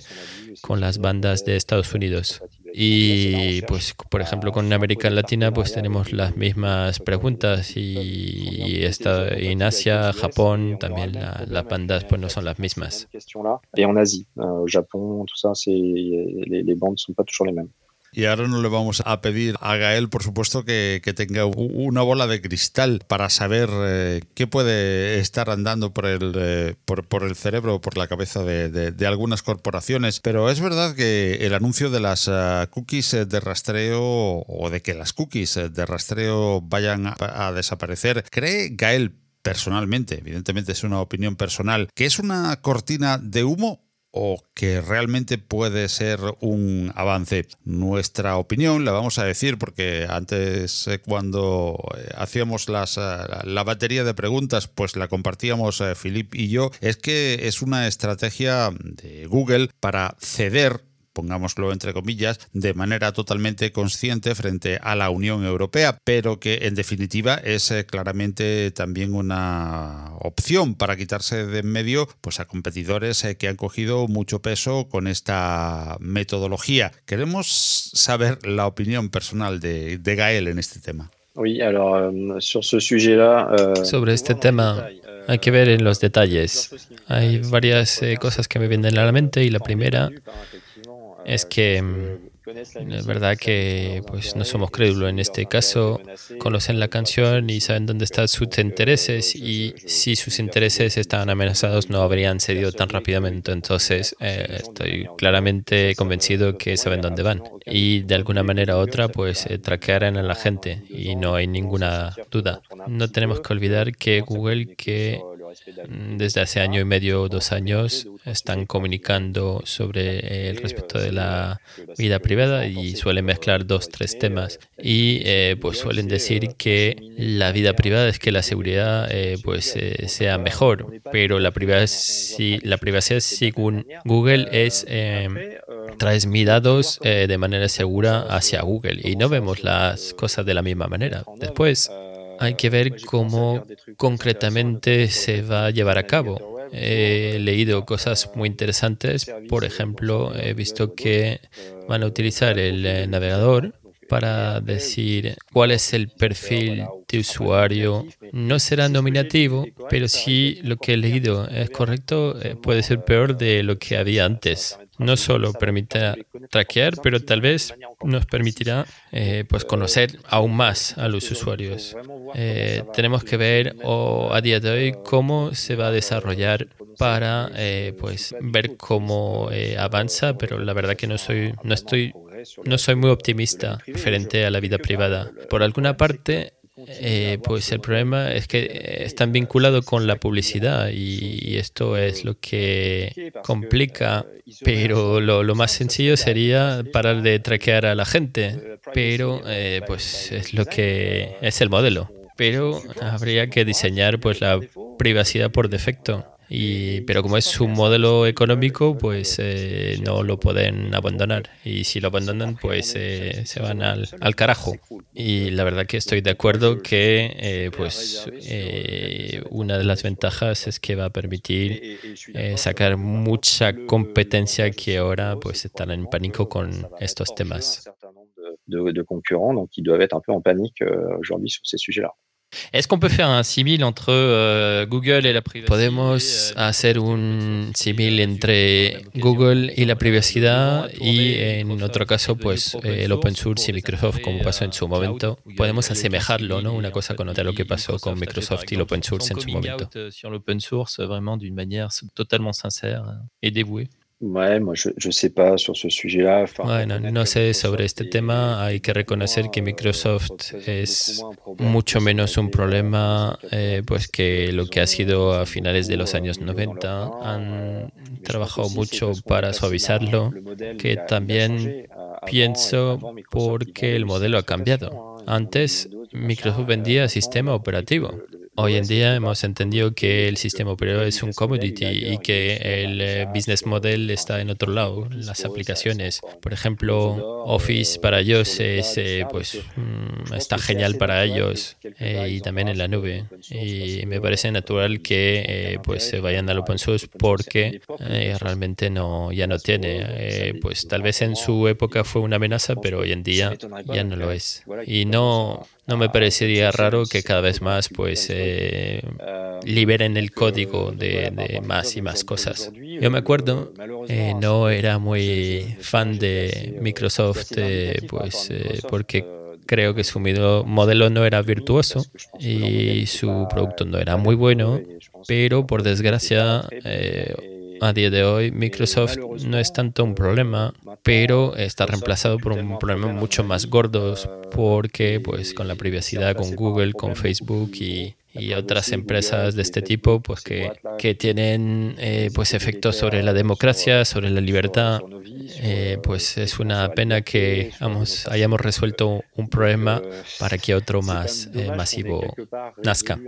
con las bandas de Estados Unidos. Y pues, por ejemplo, con América Latina, pues tenemos las mismas preguntas y, en Asia, Japón, también las bandas pues no son las mismas. Y en Asia, Japón, todo eso, las bandas son les mêmes. Y ahora no le vamos a pedir a Gael, por supuesto, que, tenga una bola de cristal para saber eh, qué puede estar andando por el, eh, por, el cerebro o por la cabeza de, algunas corporaciones. Pero es verdad que el anuncio de las eh, cookies de rastreo o de que las cookies de rastreo vayan a, a desaparecer, ¿cree Gael personalmente, evidentemente es una opinión personal, que es una cortina de humo o que realmente puede ser un avance. Nuestra opinión la vamos a decir porque antes eh, cuando eh, hacíamos eh, la batería de preguntas pues la compartíamos Filip y yo, es que es una estrategia de Google para ceder pongámoslo entre comillas, de manera totalmente consciente frente a la Unión Europea, pero que en definitiva es eh, claramente también una opción para quitarse de en medio pues, a competidores eh, que han cogido mucho peso con esta metodología. Queremos saber la opinión personal de, de Gael en este tema. Sobre este tema hay que ver en los detalles. Hay varias eh, cosas que me vienen a la mente y la primera es que mm, es verdad que pues, no somos crédulos en este caso. Conocen la canción y saben dónde están sus intereses y si sus intereses estaban amenazados no habrían cedido tan rápidamente. Entonces eh, estoy claramente convencido que saben dónde van y de alguna manera u otra pues eh, traquearán a la gente y no hay ninguna duda. No tenemos que olvidar que Google que desde hace año y medio o dos años están comunicando sobre el respecto de la vida privada y suelen mezclar dos, tres temas. Y eh, pues suelen decir que la vida privada es que la seguridad eh, pues eh, sea mejor, pero la privacidad, la privacidad según Google es traes mis datos de manera segura hacia Google y no vemos las cosas de la misma manera. Después, hay que ver cómo concretamente se va a llevar a cabo. He leído cosas muy interesantes. Por ejemplo, he visto que van a utilizar el eh, navegador para decir cuál es el perfil de usuario. No será nominativo, pero si lo que he leído es correcto, eh, puede ser peor de lo que había antes no solo permitirá traquear, pero tal vez nos permitirá eh, pues conocer aún más a los usuarios. Eh, tenemos que ver a día de hoy cómo se va a desarrollar para eh, pues ver cómo avanza, pero la verdad que no soy no estoy no soy muy optimista frente a la vida privada. Por alguna parte, eh, pues el problema es que están vinculados con la publicidad y esto es lo que complica, pero lo, más sencillo sería parar de traquear a la gente, pero eh, pues es lo que es el modelo. Pero habría que diseñar pues la privacidad por defecto. Y, pero como es un modelo económico, pues eh, no lo pueden abandonar. Y si lo abandonan, pues eh, se van al, al, carajo. Y la verdad que estoy de acuerdo que eh, pues una de las ventajas es que va a permitir sacar mucha competencia que ahora pues están en pánico con estos temas. De, de concurrents donc ils doivent être un peu en panique euh, aujourd'hui sur ces sujets-là. Est-ce qu'on peut faire un simil entre euh, Google et la privacidad? Podemos euh, hacer un símil entre Google y la privacidad y en otro caso pues el open source y Microsoft como pasó en su momento. Podemos asemejarlo, ¿no? Una cosa con otra lo que pasó con Microsoft y el open source en su momento. Sur l'open source vraiment d'une manière totalement sincère et dévouée. Bueno, no sé sobre este tema. Hay que reconocer que Microsoft es mucho menos un problema eh, pues que lo que ha sido a finales de los años 90. Han trabajado mucho para suavizarlo, que también pienso porque el modelo ha cambiado. Antes Microsoft vendía sistema operativo Hoy en día hemos entendido que el sistema operativo es un commodity y que el eh, business model está en otro lado, las aplicaciones. Por ejemplo, Office para ellos es, eh, pues, mm, está genial para ellos eh, y también en la nube. Y me parece natural que pues se vayan al open source porque realmente no, ya no tiene. pues tal vez en su época fue una amenaza, pero hoy en día ya no lo es. Y no, no me parecería raro que cada vez más pues eh, liberen el código de, más y más cosas. Yo me acuerdo, eh, no era muy fan de Microsoft eh, pues porque creo que su modelo no era virtuoso y su producto no era muy bueno, pero por desgracia a día de hoy Microsoft no es tanto un problema, pero está reemplazado por un problema mucho más gordo porque pues con la privacidad con Google, con Facebook y, otras empresas de este tipo pues que, que tienen eh, pues efectos sobre la democracia, sobre la libertad. Eh, pues es una pena que hayamos resuelto un problema para que otro más eh, masivo nazca.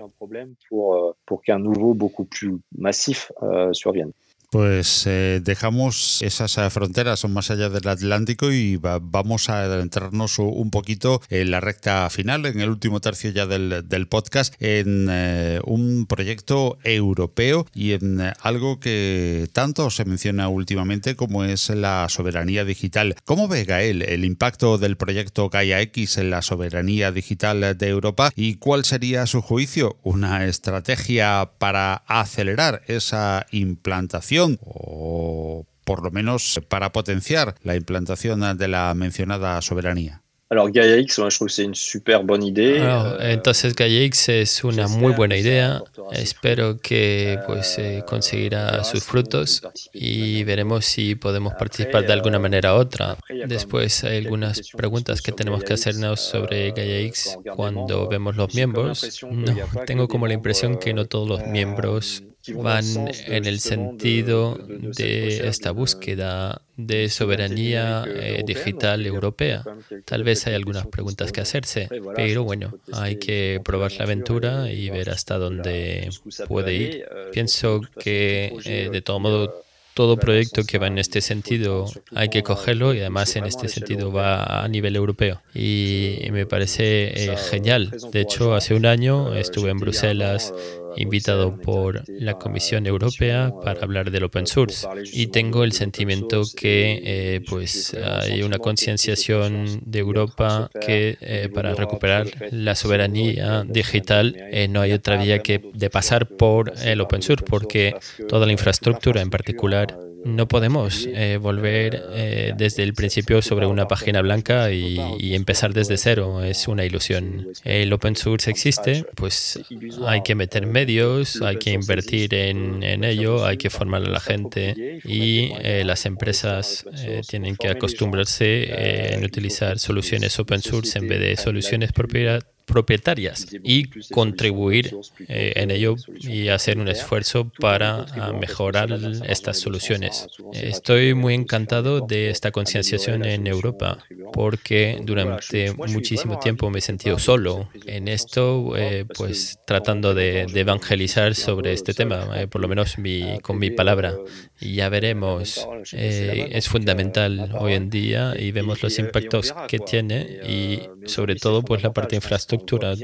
Pues eh, dejamos esas eh, fronteras más allá del Atlántico y vamos a adentrarnos un poquito en la recta final, en el último tercio ya del, podcast, en eh, un proyecto europeo y en algo que tanto se menciona últimamente como es la soberanía digital. ¿Cómo ve Gael el impacto del proyecto Gaia X en la soberanía digital de Europa y cuál sería a su juicio una estrategia para acelerar esa implantación? O por lo menos para potenciar la implantación de la mencionada soberanía. Alors Gaia X, moi, je trouve que c'est une super bonne idée. Alors, euh, entonces Gaia X es una muy buena idea. Espero que pues eh, conseguirá sus frutos y veremos si podemos participar de alguna manera u otra. Después hay algunas preguntas que tenemos que hacernos sobre Gaia X cuando vemos los miembros. No, tengo como la impresión que no todos los miembros van en el sentido de esta búsqueda de soberanía eh, digital europea. Tal vez hay algunas preguntas que hacerse, pero bueno, hay que probar la aventura y ver hasta dónde puede ir. Pienso que eh, de todo modo todo proyecto que va en este sentido hay que cogerlo y además en este sentido va a nivel europeo. Y me parece eh, genial. De hecho, hace un año estuve en Bruselas invitado por la Comisión Europea para hablar del open source. y tengo el sentimiento que eh, pues hay una concienciación de Europa que eh, para recuperar la soberanía digital eh, no hay otra vía que de pasar por el open source porque toda la infraestructura en particular no podemos eh, volver eh, desde el principio sobre una página blanca y, empezar desde cero. Es una ilusión. El open source existe, pues hay que meter medios, hay que invertir en, ello, hay que formar a la gente y eh, las empresas tienen que acostumbrarse en utilizar soluciones open source en vez de soluciones propietarias propietarias y contribuir eh, en ello y hacer un esfuerzo para ah, mejorar estas soluciones. Estoy muy encantado de esta concienciación en Europa porque durante muchísimo tiempo me he sentido solo en esto, eh, pues tratando de, evangelizar sobre este tema, eh, por lo menos con mi palabra. Y ya veremos, es fundamental hoy en día y vemos los impactos que tiene y sobre todo pues la parte infraestructura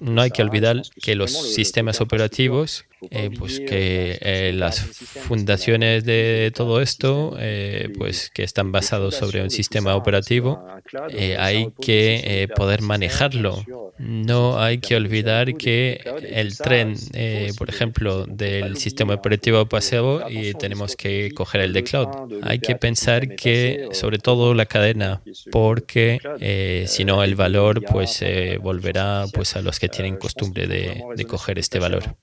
no hay que olvidar que los sistemas operativos, eh, pues que eh, las fundaciones de todo esto, eh, pues que están basados sobre un sistema operativo, hay que poder manejarlo. No hay que olvidar que el tren, por ejemplo, del sistema operativo paseo y tenemos que coger el de cloud. Hay que pensar que, sobre todo la cadena, porque si no el valor, pues volverá pues a los que tienen costumbre de, de coger este valor.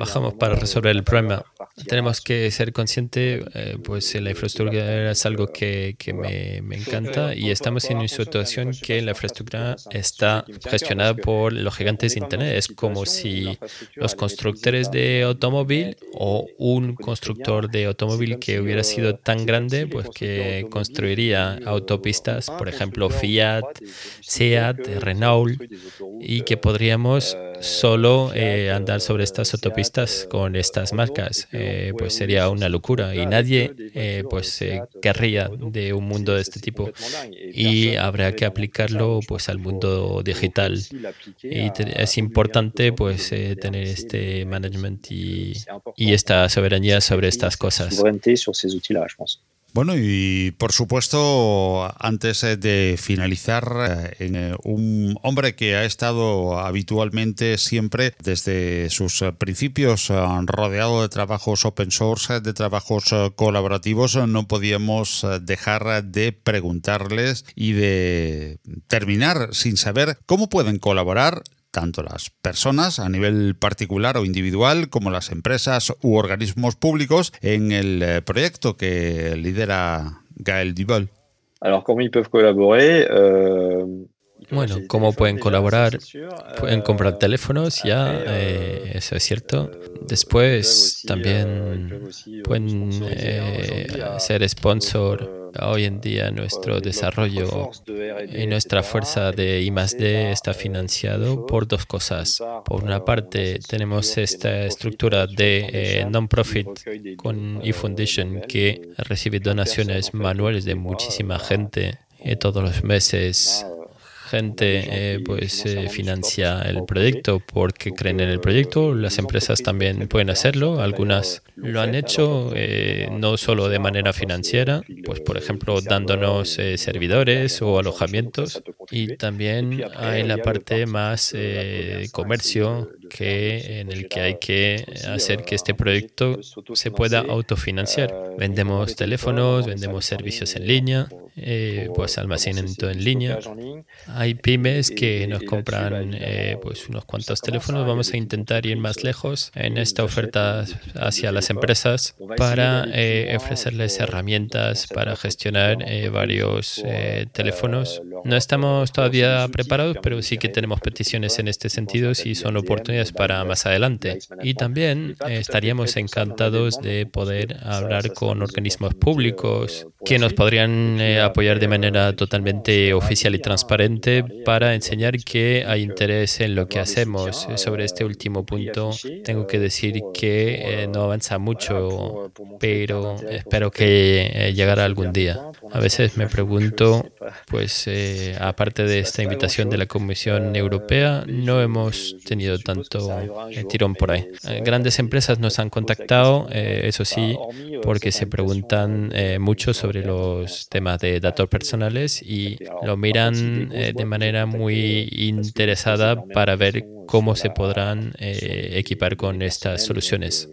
Trabajamos para resolver el problema. Tenemos que ser conscientes, eh, pues la infraestructura es algo que, que me, me, encanta y estamos en una situación que la infraestructura está gestionada por los gigantes de Internet. Es como si los constructores de automóvil o un constructor de automóvil que hubiera sido tan grande, pues que construiría autopistas, por ejemplo, Fiat, Seat, Renault, y que podríamos solo eh, andar sobre estas autopistas con estas marcas, eh, pues sería una locura. Y nadie eh, pues querría de un mundo de este tipo. Y habrá que aplicarlo pues al mundo digital. Y es importante pues tener este management y esta soberanía sobre estas cosas. Bueno, y por supuesto, antes eh, de finalizar, eh, eh, un hombre que ha estado habitualmente siempre desde sus principios rodeado de trabajos open source, de trabajos colaborativos, no podíamos dejar de preguntarles y de terminar sin saber cómo pueden colaborar tanto las personas a nivel particular o individual como las empresas u organismos públicos en el eh, proyecto que lidera Gaël Duval. Alors, comment ils Bueno, ¿cómo pueden colaborar? Pueden comprar teléfonos, ya, eh, eso es cierto. Después también pueden eh, ser sponsor. Hoy en día nuestro desarrollo y nuestra fuerza de I+D está financiado por dos cosas. Por una parte, tenemos esta estructura de eh, non-profit con eFoundation que recibe donaciones manuales de muchísima gente todos los meses gente eh, pues eh, financia el proyecto porque creen en el proyecto. Las empresas también pueden hacerlo. Algunas lo han hecho eh, no solo de manera financiera, pues por ejemplo dándonos servidores o alojamientos. Y también hay la parte más comercio que en el que hay que hacer que este proyecto se pueda autofinanciar. Vendemos teléfonos, vendemos servicios en línea, pues almacenamiento en línea. Hay pymes que nos compran eh, pues unos cuantos teléfonos. Vamos a intentar ir más lejos en esta oferta hacia las empresas para eh, ofrecerles herramientas para gestionar eh, varios teléfonos. No estamos todavía preparados, pero sí que tenemos peticiones en este sentido si son oportunidades para más adelante. Y también estaríamos encantados de poder hablar con organismos públicos que nos podrían apoyar de manera totalmente oficial y transparente para enseñar que hay interés en lo que hacemos. Sobre este último punto, tengo que decir que eh, no avanza mucho, pero espero que eh, llegará algún día. A veces me pregunto, pues eh, aparte de esta invitación de la Comisión Europea, no hemos tenido tanto tirón por ahí. Grandes empresas nos han contactado, eso sí, porque se preguntan mucho sobre los temas de datos personales y lo miran de manera muy interesada para ver cómo se podrán eh, equipar con estas soluciones.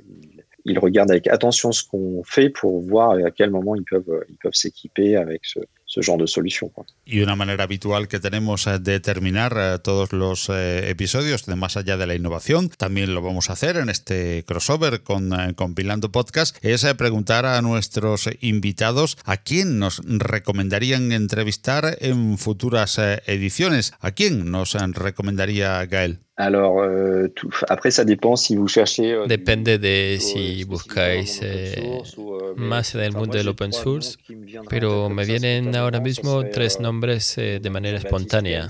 Ils regardent avec attention ce qu'on fait pour voir à quel moment ils peuvent, ils peuvent s'équiper avec ce, genre de. Y una manera habitual que tenemos eh, de terminar eh, todos los eh, episodios de Más allá de la innovación, también lo vamos a hacer en este crossover con Compilando Podcast, es preguntar a nuestros invitados a quién nos recomendarían entrevistar en futuras ediciones. ¿A quién nos recomendaría Gael? Alors, euh, tout, après, ça dépend si vous cherchez. Euh, Depende de si buscáis eh, más en el mundo del open source, pero me vienen ahora mismo tres nombres eh, de manera espontánea.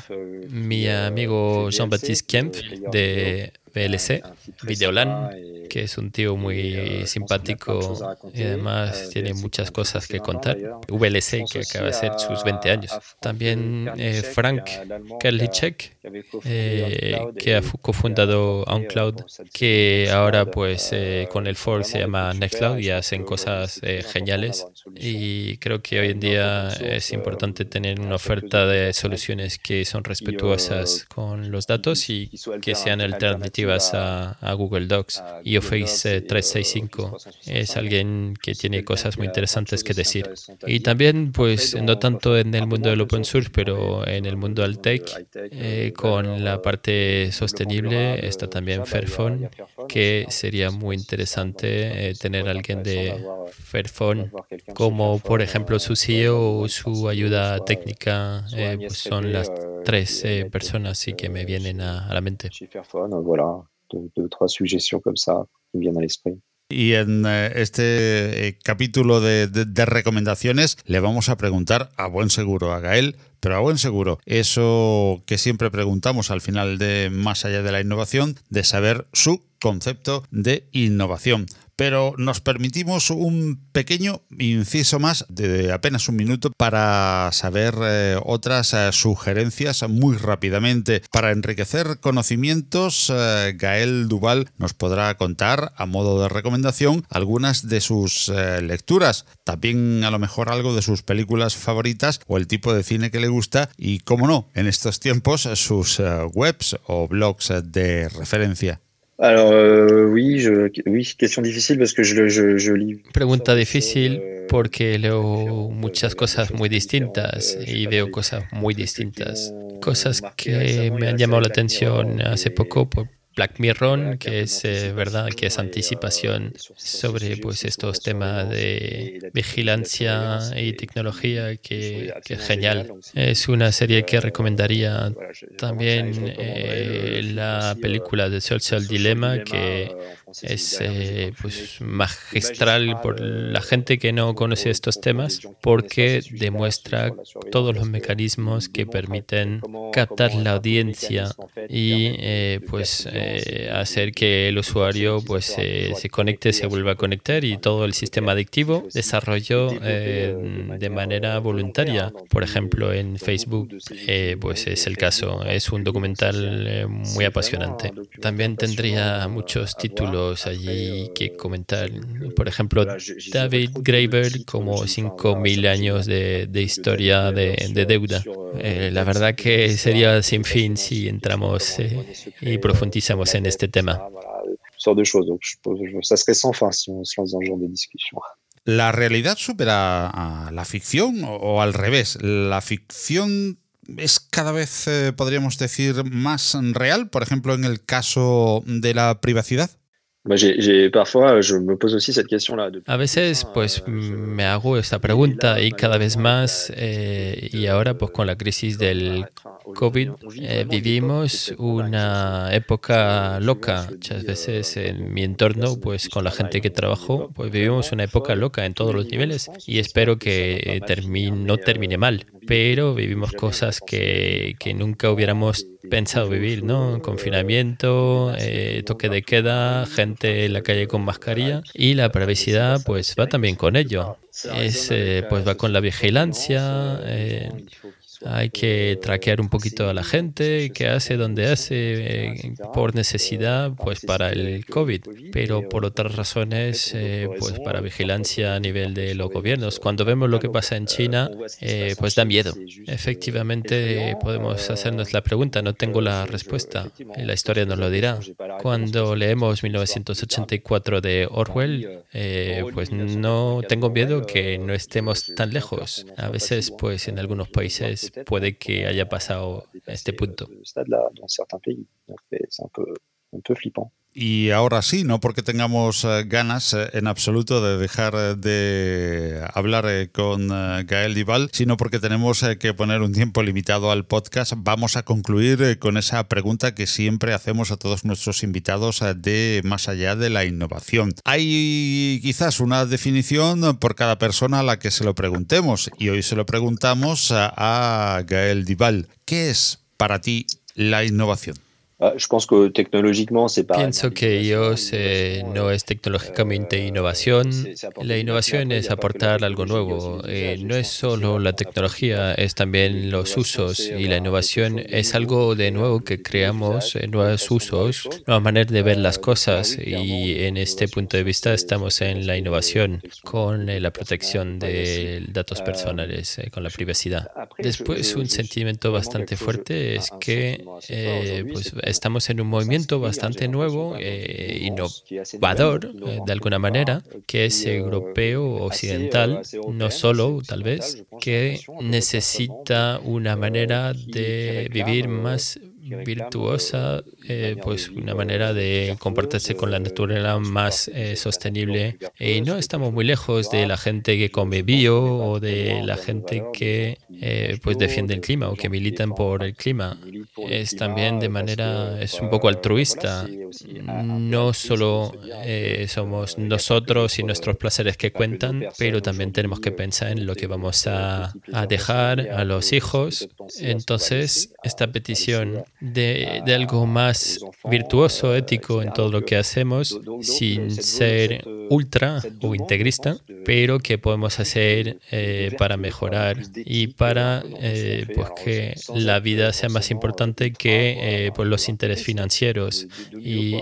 Mi amigo Jean-Baptiste Kempf de VLC, Videolan, que es un tío muy simpático y además tiene muchas cosas que contar. VLC, que acaba de ser sus 20 años. También eh, Frank Kerlicek, eh, que ha cofundado OnCloud, que ahora pues eh, con el fork se llama Nextcloud y hacen cosas geniales. Y creo que hoy en día es importante tener una oferta de soluciones que son respetuosas con los datos y que sean alternativas a, a Google Docs. Y Face 365 es alguien que tiene cosas muy interesantes que decir. Y también, pues, no tanto en el mundo del open source, pero en el mundo del tech, eh, con la parte sostenible, está también Fairphone, que sería muy interesante eh, tener alguien de Fairphone, como por ejemplo su CEO o su ayuda técnica, eh, pues son las tres personas que me vienen a, a la mente. Deux, deux, trois suggestions comme ça qui viennent. Y en eh, este eh, capítulo de, recomendaciones le vamos a preguntar a buen seguro a Gael, pero a buen seguro eso que siempre preguntamos al final de Más allá de la innovación, de saber su concepto de innovación pero nos permitimos un pequeño inciso más de apenas un minuto para saber eh, otras eh, sugerencias muy rápidamente. Para enriquecer conocimientos, eh, Gael Duval nos podrá contar a modo de recomendación algunas de sus lecturas, también a lo mejor algo de sus películas favoritas o el tipo de cine que le gusta y, como no, en estos tiempos sus webs o blogs de referencia. Alors euh, oui, je, oui, question difficile parce que je, je, je lis. Pregunta difícil porque leo muchas cosas muy distintas y veo cosas muy distintas, cosas que me han llamado la atención hace poco. Por, Black Mirror, que es eh, verdad, que es anticipación sobre pues estos temas de vigilancia y tecnología, que, es genial. Es una serie que recomendaría también eh, la película de Social Dilemma, que es eh, pues magistral por la gente que no conoce estos temas, porque demuestra todos los mecanismos que permiten captar la audiencia y pues eh, hacer que el usuario pues se conecte, se vuelva a conectar y todo el sistema adictivo desarrolló eh, de manera voluntaria. Por ejemplo, en Facebook eh, pues es el caso. Es un documental muy apasionante. También tendría muchos títulos allí que comentar. Por ejemplo, David Graeber como 5.000 años de, historia de, de deuda. la verdad que sería sin fin si entramos y profundizamos en este tema. ¿La realidad supera a la ficción o al revés? ¿La ficción es cada vez, eh, podríamos decir, más real, por ejemplo, en el caso de la privacidad? A veces, pues, me hago esta pregunta y cada vez más, eh, y ahora, pues, con la crisis del COVID, eh, vivimos una época loca. Muchas veces en mi entorno, pues, con la gente que trabajo, pues, vivimos una época loca en todos los niveles y espero que termine, no termine mal, pero vivimos cosas que, que nunca hubiéramos pensado vivir, ¿no? Confinamiento, eh, toque de queda, gente en la calle con mascarilla y la privacidad pues va también con ello. Es, eh, pues va con la vigilancia, eh, hay que traquear un poquito a la gente, qué hace, dónde hace, eh, por necesidad, pues para el COVID, pero por otras razones, eh, pues para vigilancia a nivel de los gobiernos. Cuando vemos lo que pasa en China, eh, pues da miedo. Efectivamente, podemos hacernos la pregunta, no tengo la respuesta, la historia nos lo dirá. Cuando leemos 1984 de Orwell, pues no tengo miedo que no estemos tan lejos. A veces, pues en algunos países puede que haya pasado este punto. Y ahora sí, no porque tengamos eh, ganas eh, en absoluto de dejar eh, de hablar con Gael Dival, sino porque tenemos que poner un tiempo limitado al podcast, vamos a concluir con esa pregunta que siempre hacemos a todos nuestros invitados de más allá de la innovación. Hay quizás una definición por cada persona a la que se lo preguntemos y hoy se lo preguntamos a Gael Dival. ¿Qué es para ti la innovación? Ah, Pienso que ellos eh, no es tecnológicamente euh, innovación. La innovación es aportar algo nuevo. Eh, no es solo la tecnología, es también los usos. Y la innovación es algo de nuevo que creamos, eh, nuevos usos, nuevas maneras de ver las cosas. Y en este punto de vista estamos en la innovación con la protección de datos personales, con la privacidad. Después, un sentimiento bastante fuerte es que pues, estamos en un movimiento bastante nuevo, eh, innovador eh, de alguna manera, que es europeo occidental, no solo tal vez, que necesita una manera de vivir más virtuosa, eh, pues una manera de comportarse con la naturaleza más eh, sostenible. Y no estamos muy lejos de la gente que come bio o de la gente que eh, pues defiende el clima o que militan por el clima. Es también de manera, es un poco altruista. No solo somos nosotros y nuestros placeres que cuentan, pero también tenemos que pensar en lo que vamos a, a dejar a los hijos. Entonces, esta petición de, algo más virtuoso, ético en todo lo que hacemos, sin ser ultra o integrista, pero que podemos hacer eh, para mejorar y para eh, pues que la vida sea más importante que eh, pues los intereses financieros. Y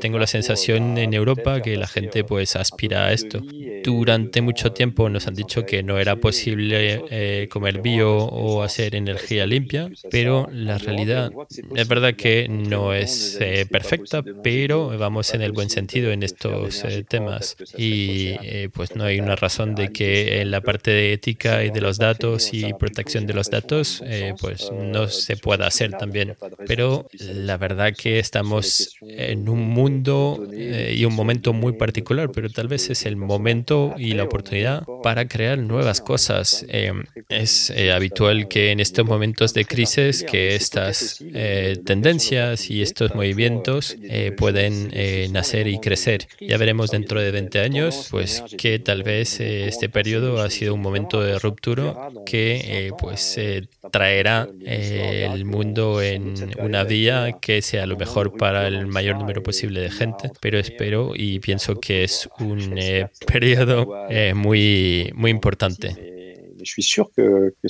tengo la sensación en Europa que la gente pues aspira a esto. durante mucho tiempo nos han dicho que no era posible eh, comer bio o hacer energía limpia, pero la realidad es verdad que no es eh, perfecta, pero vamos en el buen sentido en estos eh, temas y pues no hay una razón de que en la parte de ética y de los datos y protección de los datos pues no se pueda hacer también. Pero la verdad que estamos en un mundo y un momento muy particular, pero tal vez es el momento y la oportunidad para crear nuevas cosas. Eh, es eh, habitual que en estos momentos de crisis que estas eh, tendencias y estos movimientos pueden nacer y crecer. Ya veremos dentro de 20 años pues que tal vez este periodo ha sido un momento de ruptura que pues traerá el mundo en una vía que sea lo mejor para el mayor número posible de gente, pero espero y pienso que es un periodo eh, muy, muy importante. Que,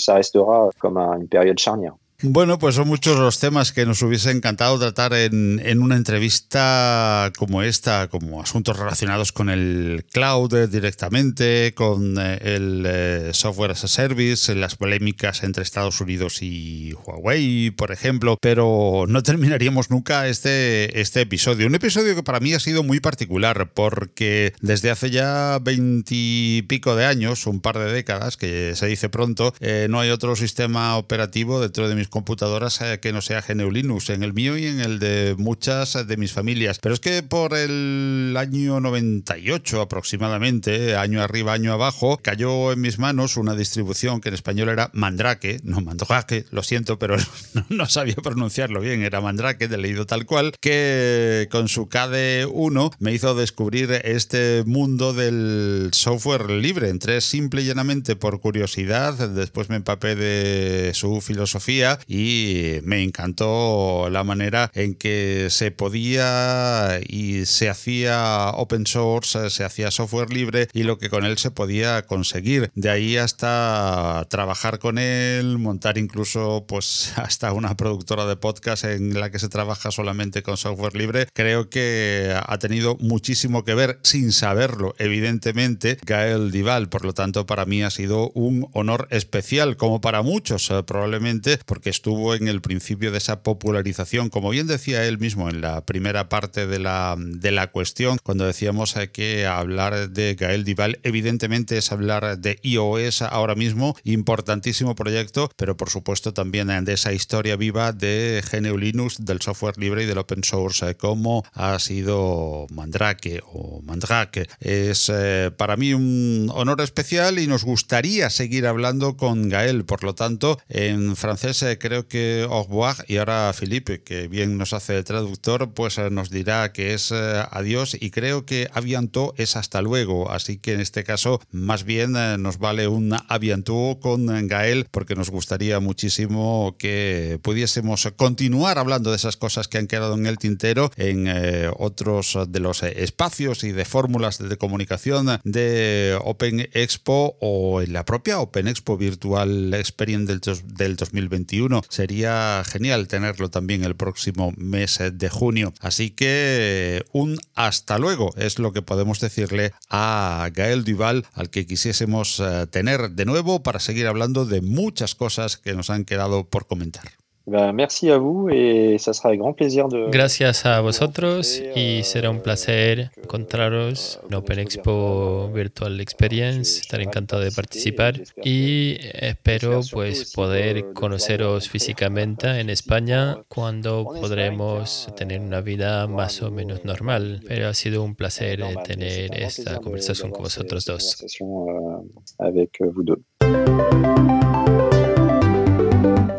charnière. Bueno, pues son muchos los temas que nos hubiese encantado tratar en, en, una entrevista como esta, como asuntos relacionados con el cloud directamente, con eh, el eh, software as a service, las polémicas entre Estados Unidos y Huawei, por ejemplo, pero no terminaríamos nunca este, este episodio. Un episodio que para mí ha sido muy particular porque desde hace ya veintipico de años, un par de décadas, que se dice pronto, eh, no hay otro sistema operativo dentro de mis computadoras que no sea GNU Linux, en el mío y en el de muchas de mis familias. Pero es que por el año 98 aproximadamente, año arriba, año abajo, cayó en mis manos una distribución que en español era Mandrake, no Mandrake, lo siento, pero no, sabía pronunciarlo bien, era Mandrake, de leído tal cual, que con su KD1 me hizo descubrir este mundo del software libre. Entré simple y llanamente por curiosidad, después me empapé de su filosofía y me encantó la manera en que se podía y se hacía open source, se hacía software libre y lo que con él se podía conseguir. De ahí hasta trabajar con él, montar incluso pues hasta una productora de podcast en la que se trabaja solamente con software libre. Creo que ha tenido muchísimo que ver sin saberlo, evidentemente, Gael Dival. Por lo tanto, para mí ha sido un honor especial, como para muchos eh, probablemente, porque estuvo en el principio de esa popularización, como bien decía él mismo en la primera parte de la, de la cuestión, cuando decíamos que hablar de Gael Dival evidentemente es hablar de iOS ahora mismo, importantísimo proyecto, pero por supuesto también de esa historia viva de GNU Linux, del software libre y del open source, como ha sido Mandrake o Mandrake. Es eh, para mí un honor especial y nos gustaría seguir hablando con Gael, por lo tanto, en francés creo que revoir y ahora Felipe, que bien nos hace el traductor, pues eh, nos dirá que es eh, adiós y creo que aviantó es hasta luego. Así que en este caso, más bien eh, nos vale un aviantó con Gael porque nos gustaría muchísimo que pudiésemos continuar hablando de esas cosas que han quedado en el tintero en otros de los espacios y de fórmulas de comunicación de Open Expo o en la propia Open Expo Virtual Experience del, del 2021 sería genial tenerlo también el próximo mes de junio. Así que un hasta luego es lo que podemos decirle a Gael Duval, al que quisiésemos eh, tener de nuevo para seguir hablando de muchas cosas que nos han quedado por comentar. Gracias a vosotros y será un placer encontraros en Open Expo Virtual Experience. Estaré encantado de participar y espero pues poder conoceros físicamente en España cuando podremos tener una vida más o menos normal. Pero ha sido un placer tener esta conversación con vosotros dos.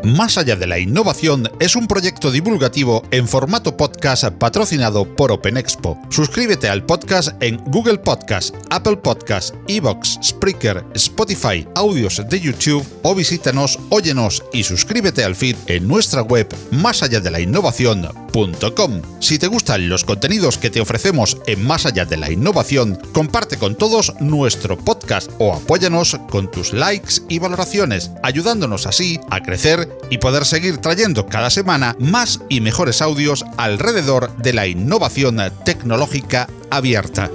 Más allá de la innovación es un proyecto divulgativo en formato podcast patrocinado por Open Expo. Suscríbete al podcast en Google Podcast, Apple Podcast, Evox, Spreaker, Spotify, audios de YouTube o visítanos, óyenos y suscríbete al feed en nuestra web más allá de la innovación.com. Si te gustan los contenidos que te ofrecemos en Más allá de la innovación, comparte con todos nuestro o apóyanos con tus likes y valoraciones, ayudándonos así a crecer y poder seguir trayendo cada semana más y mejores audios alrededor de la innovación tecnológica abierta.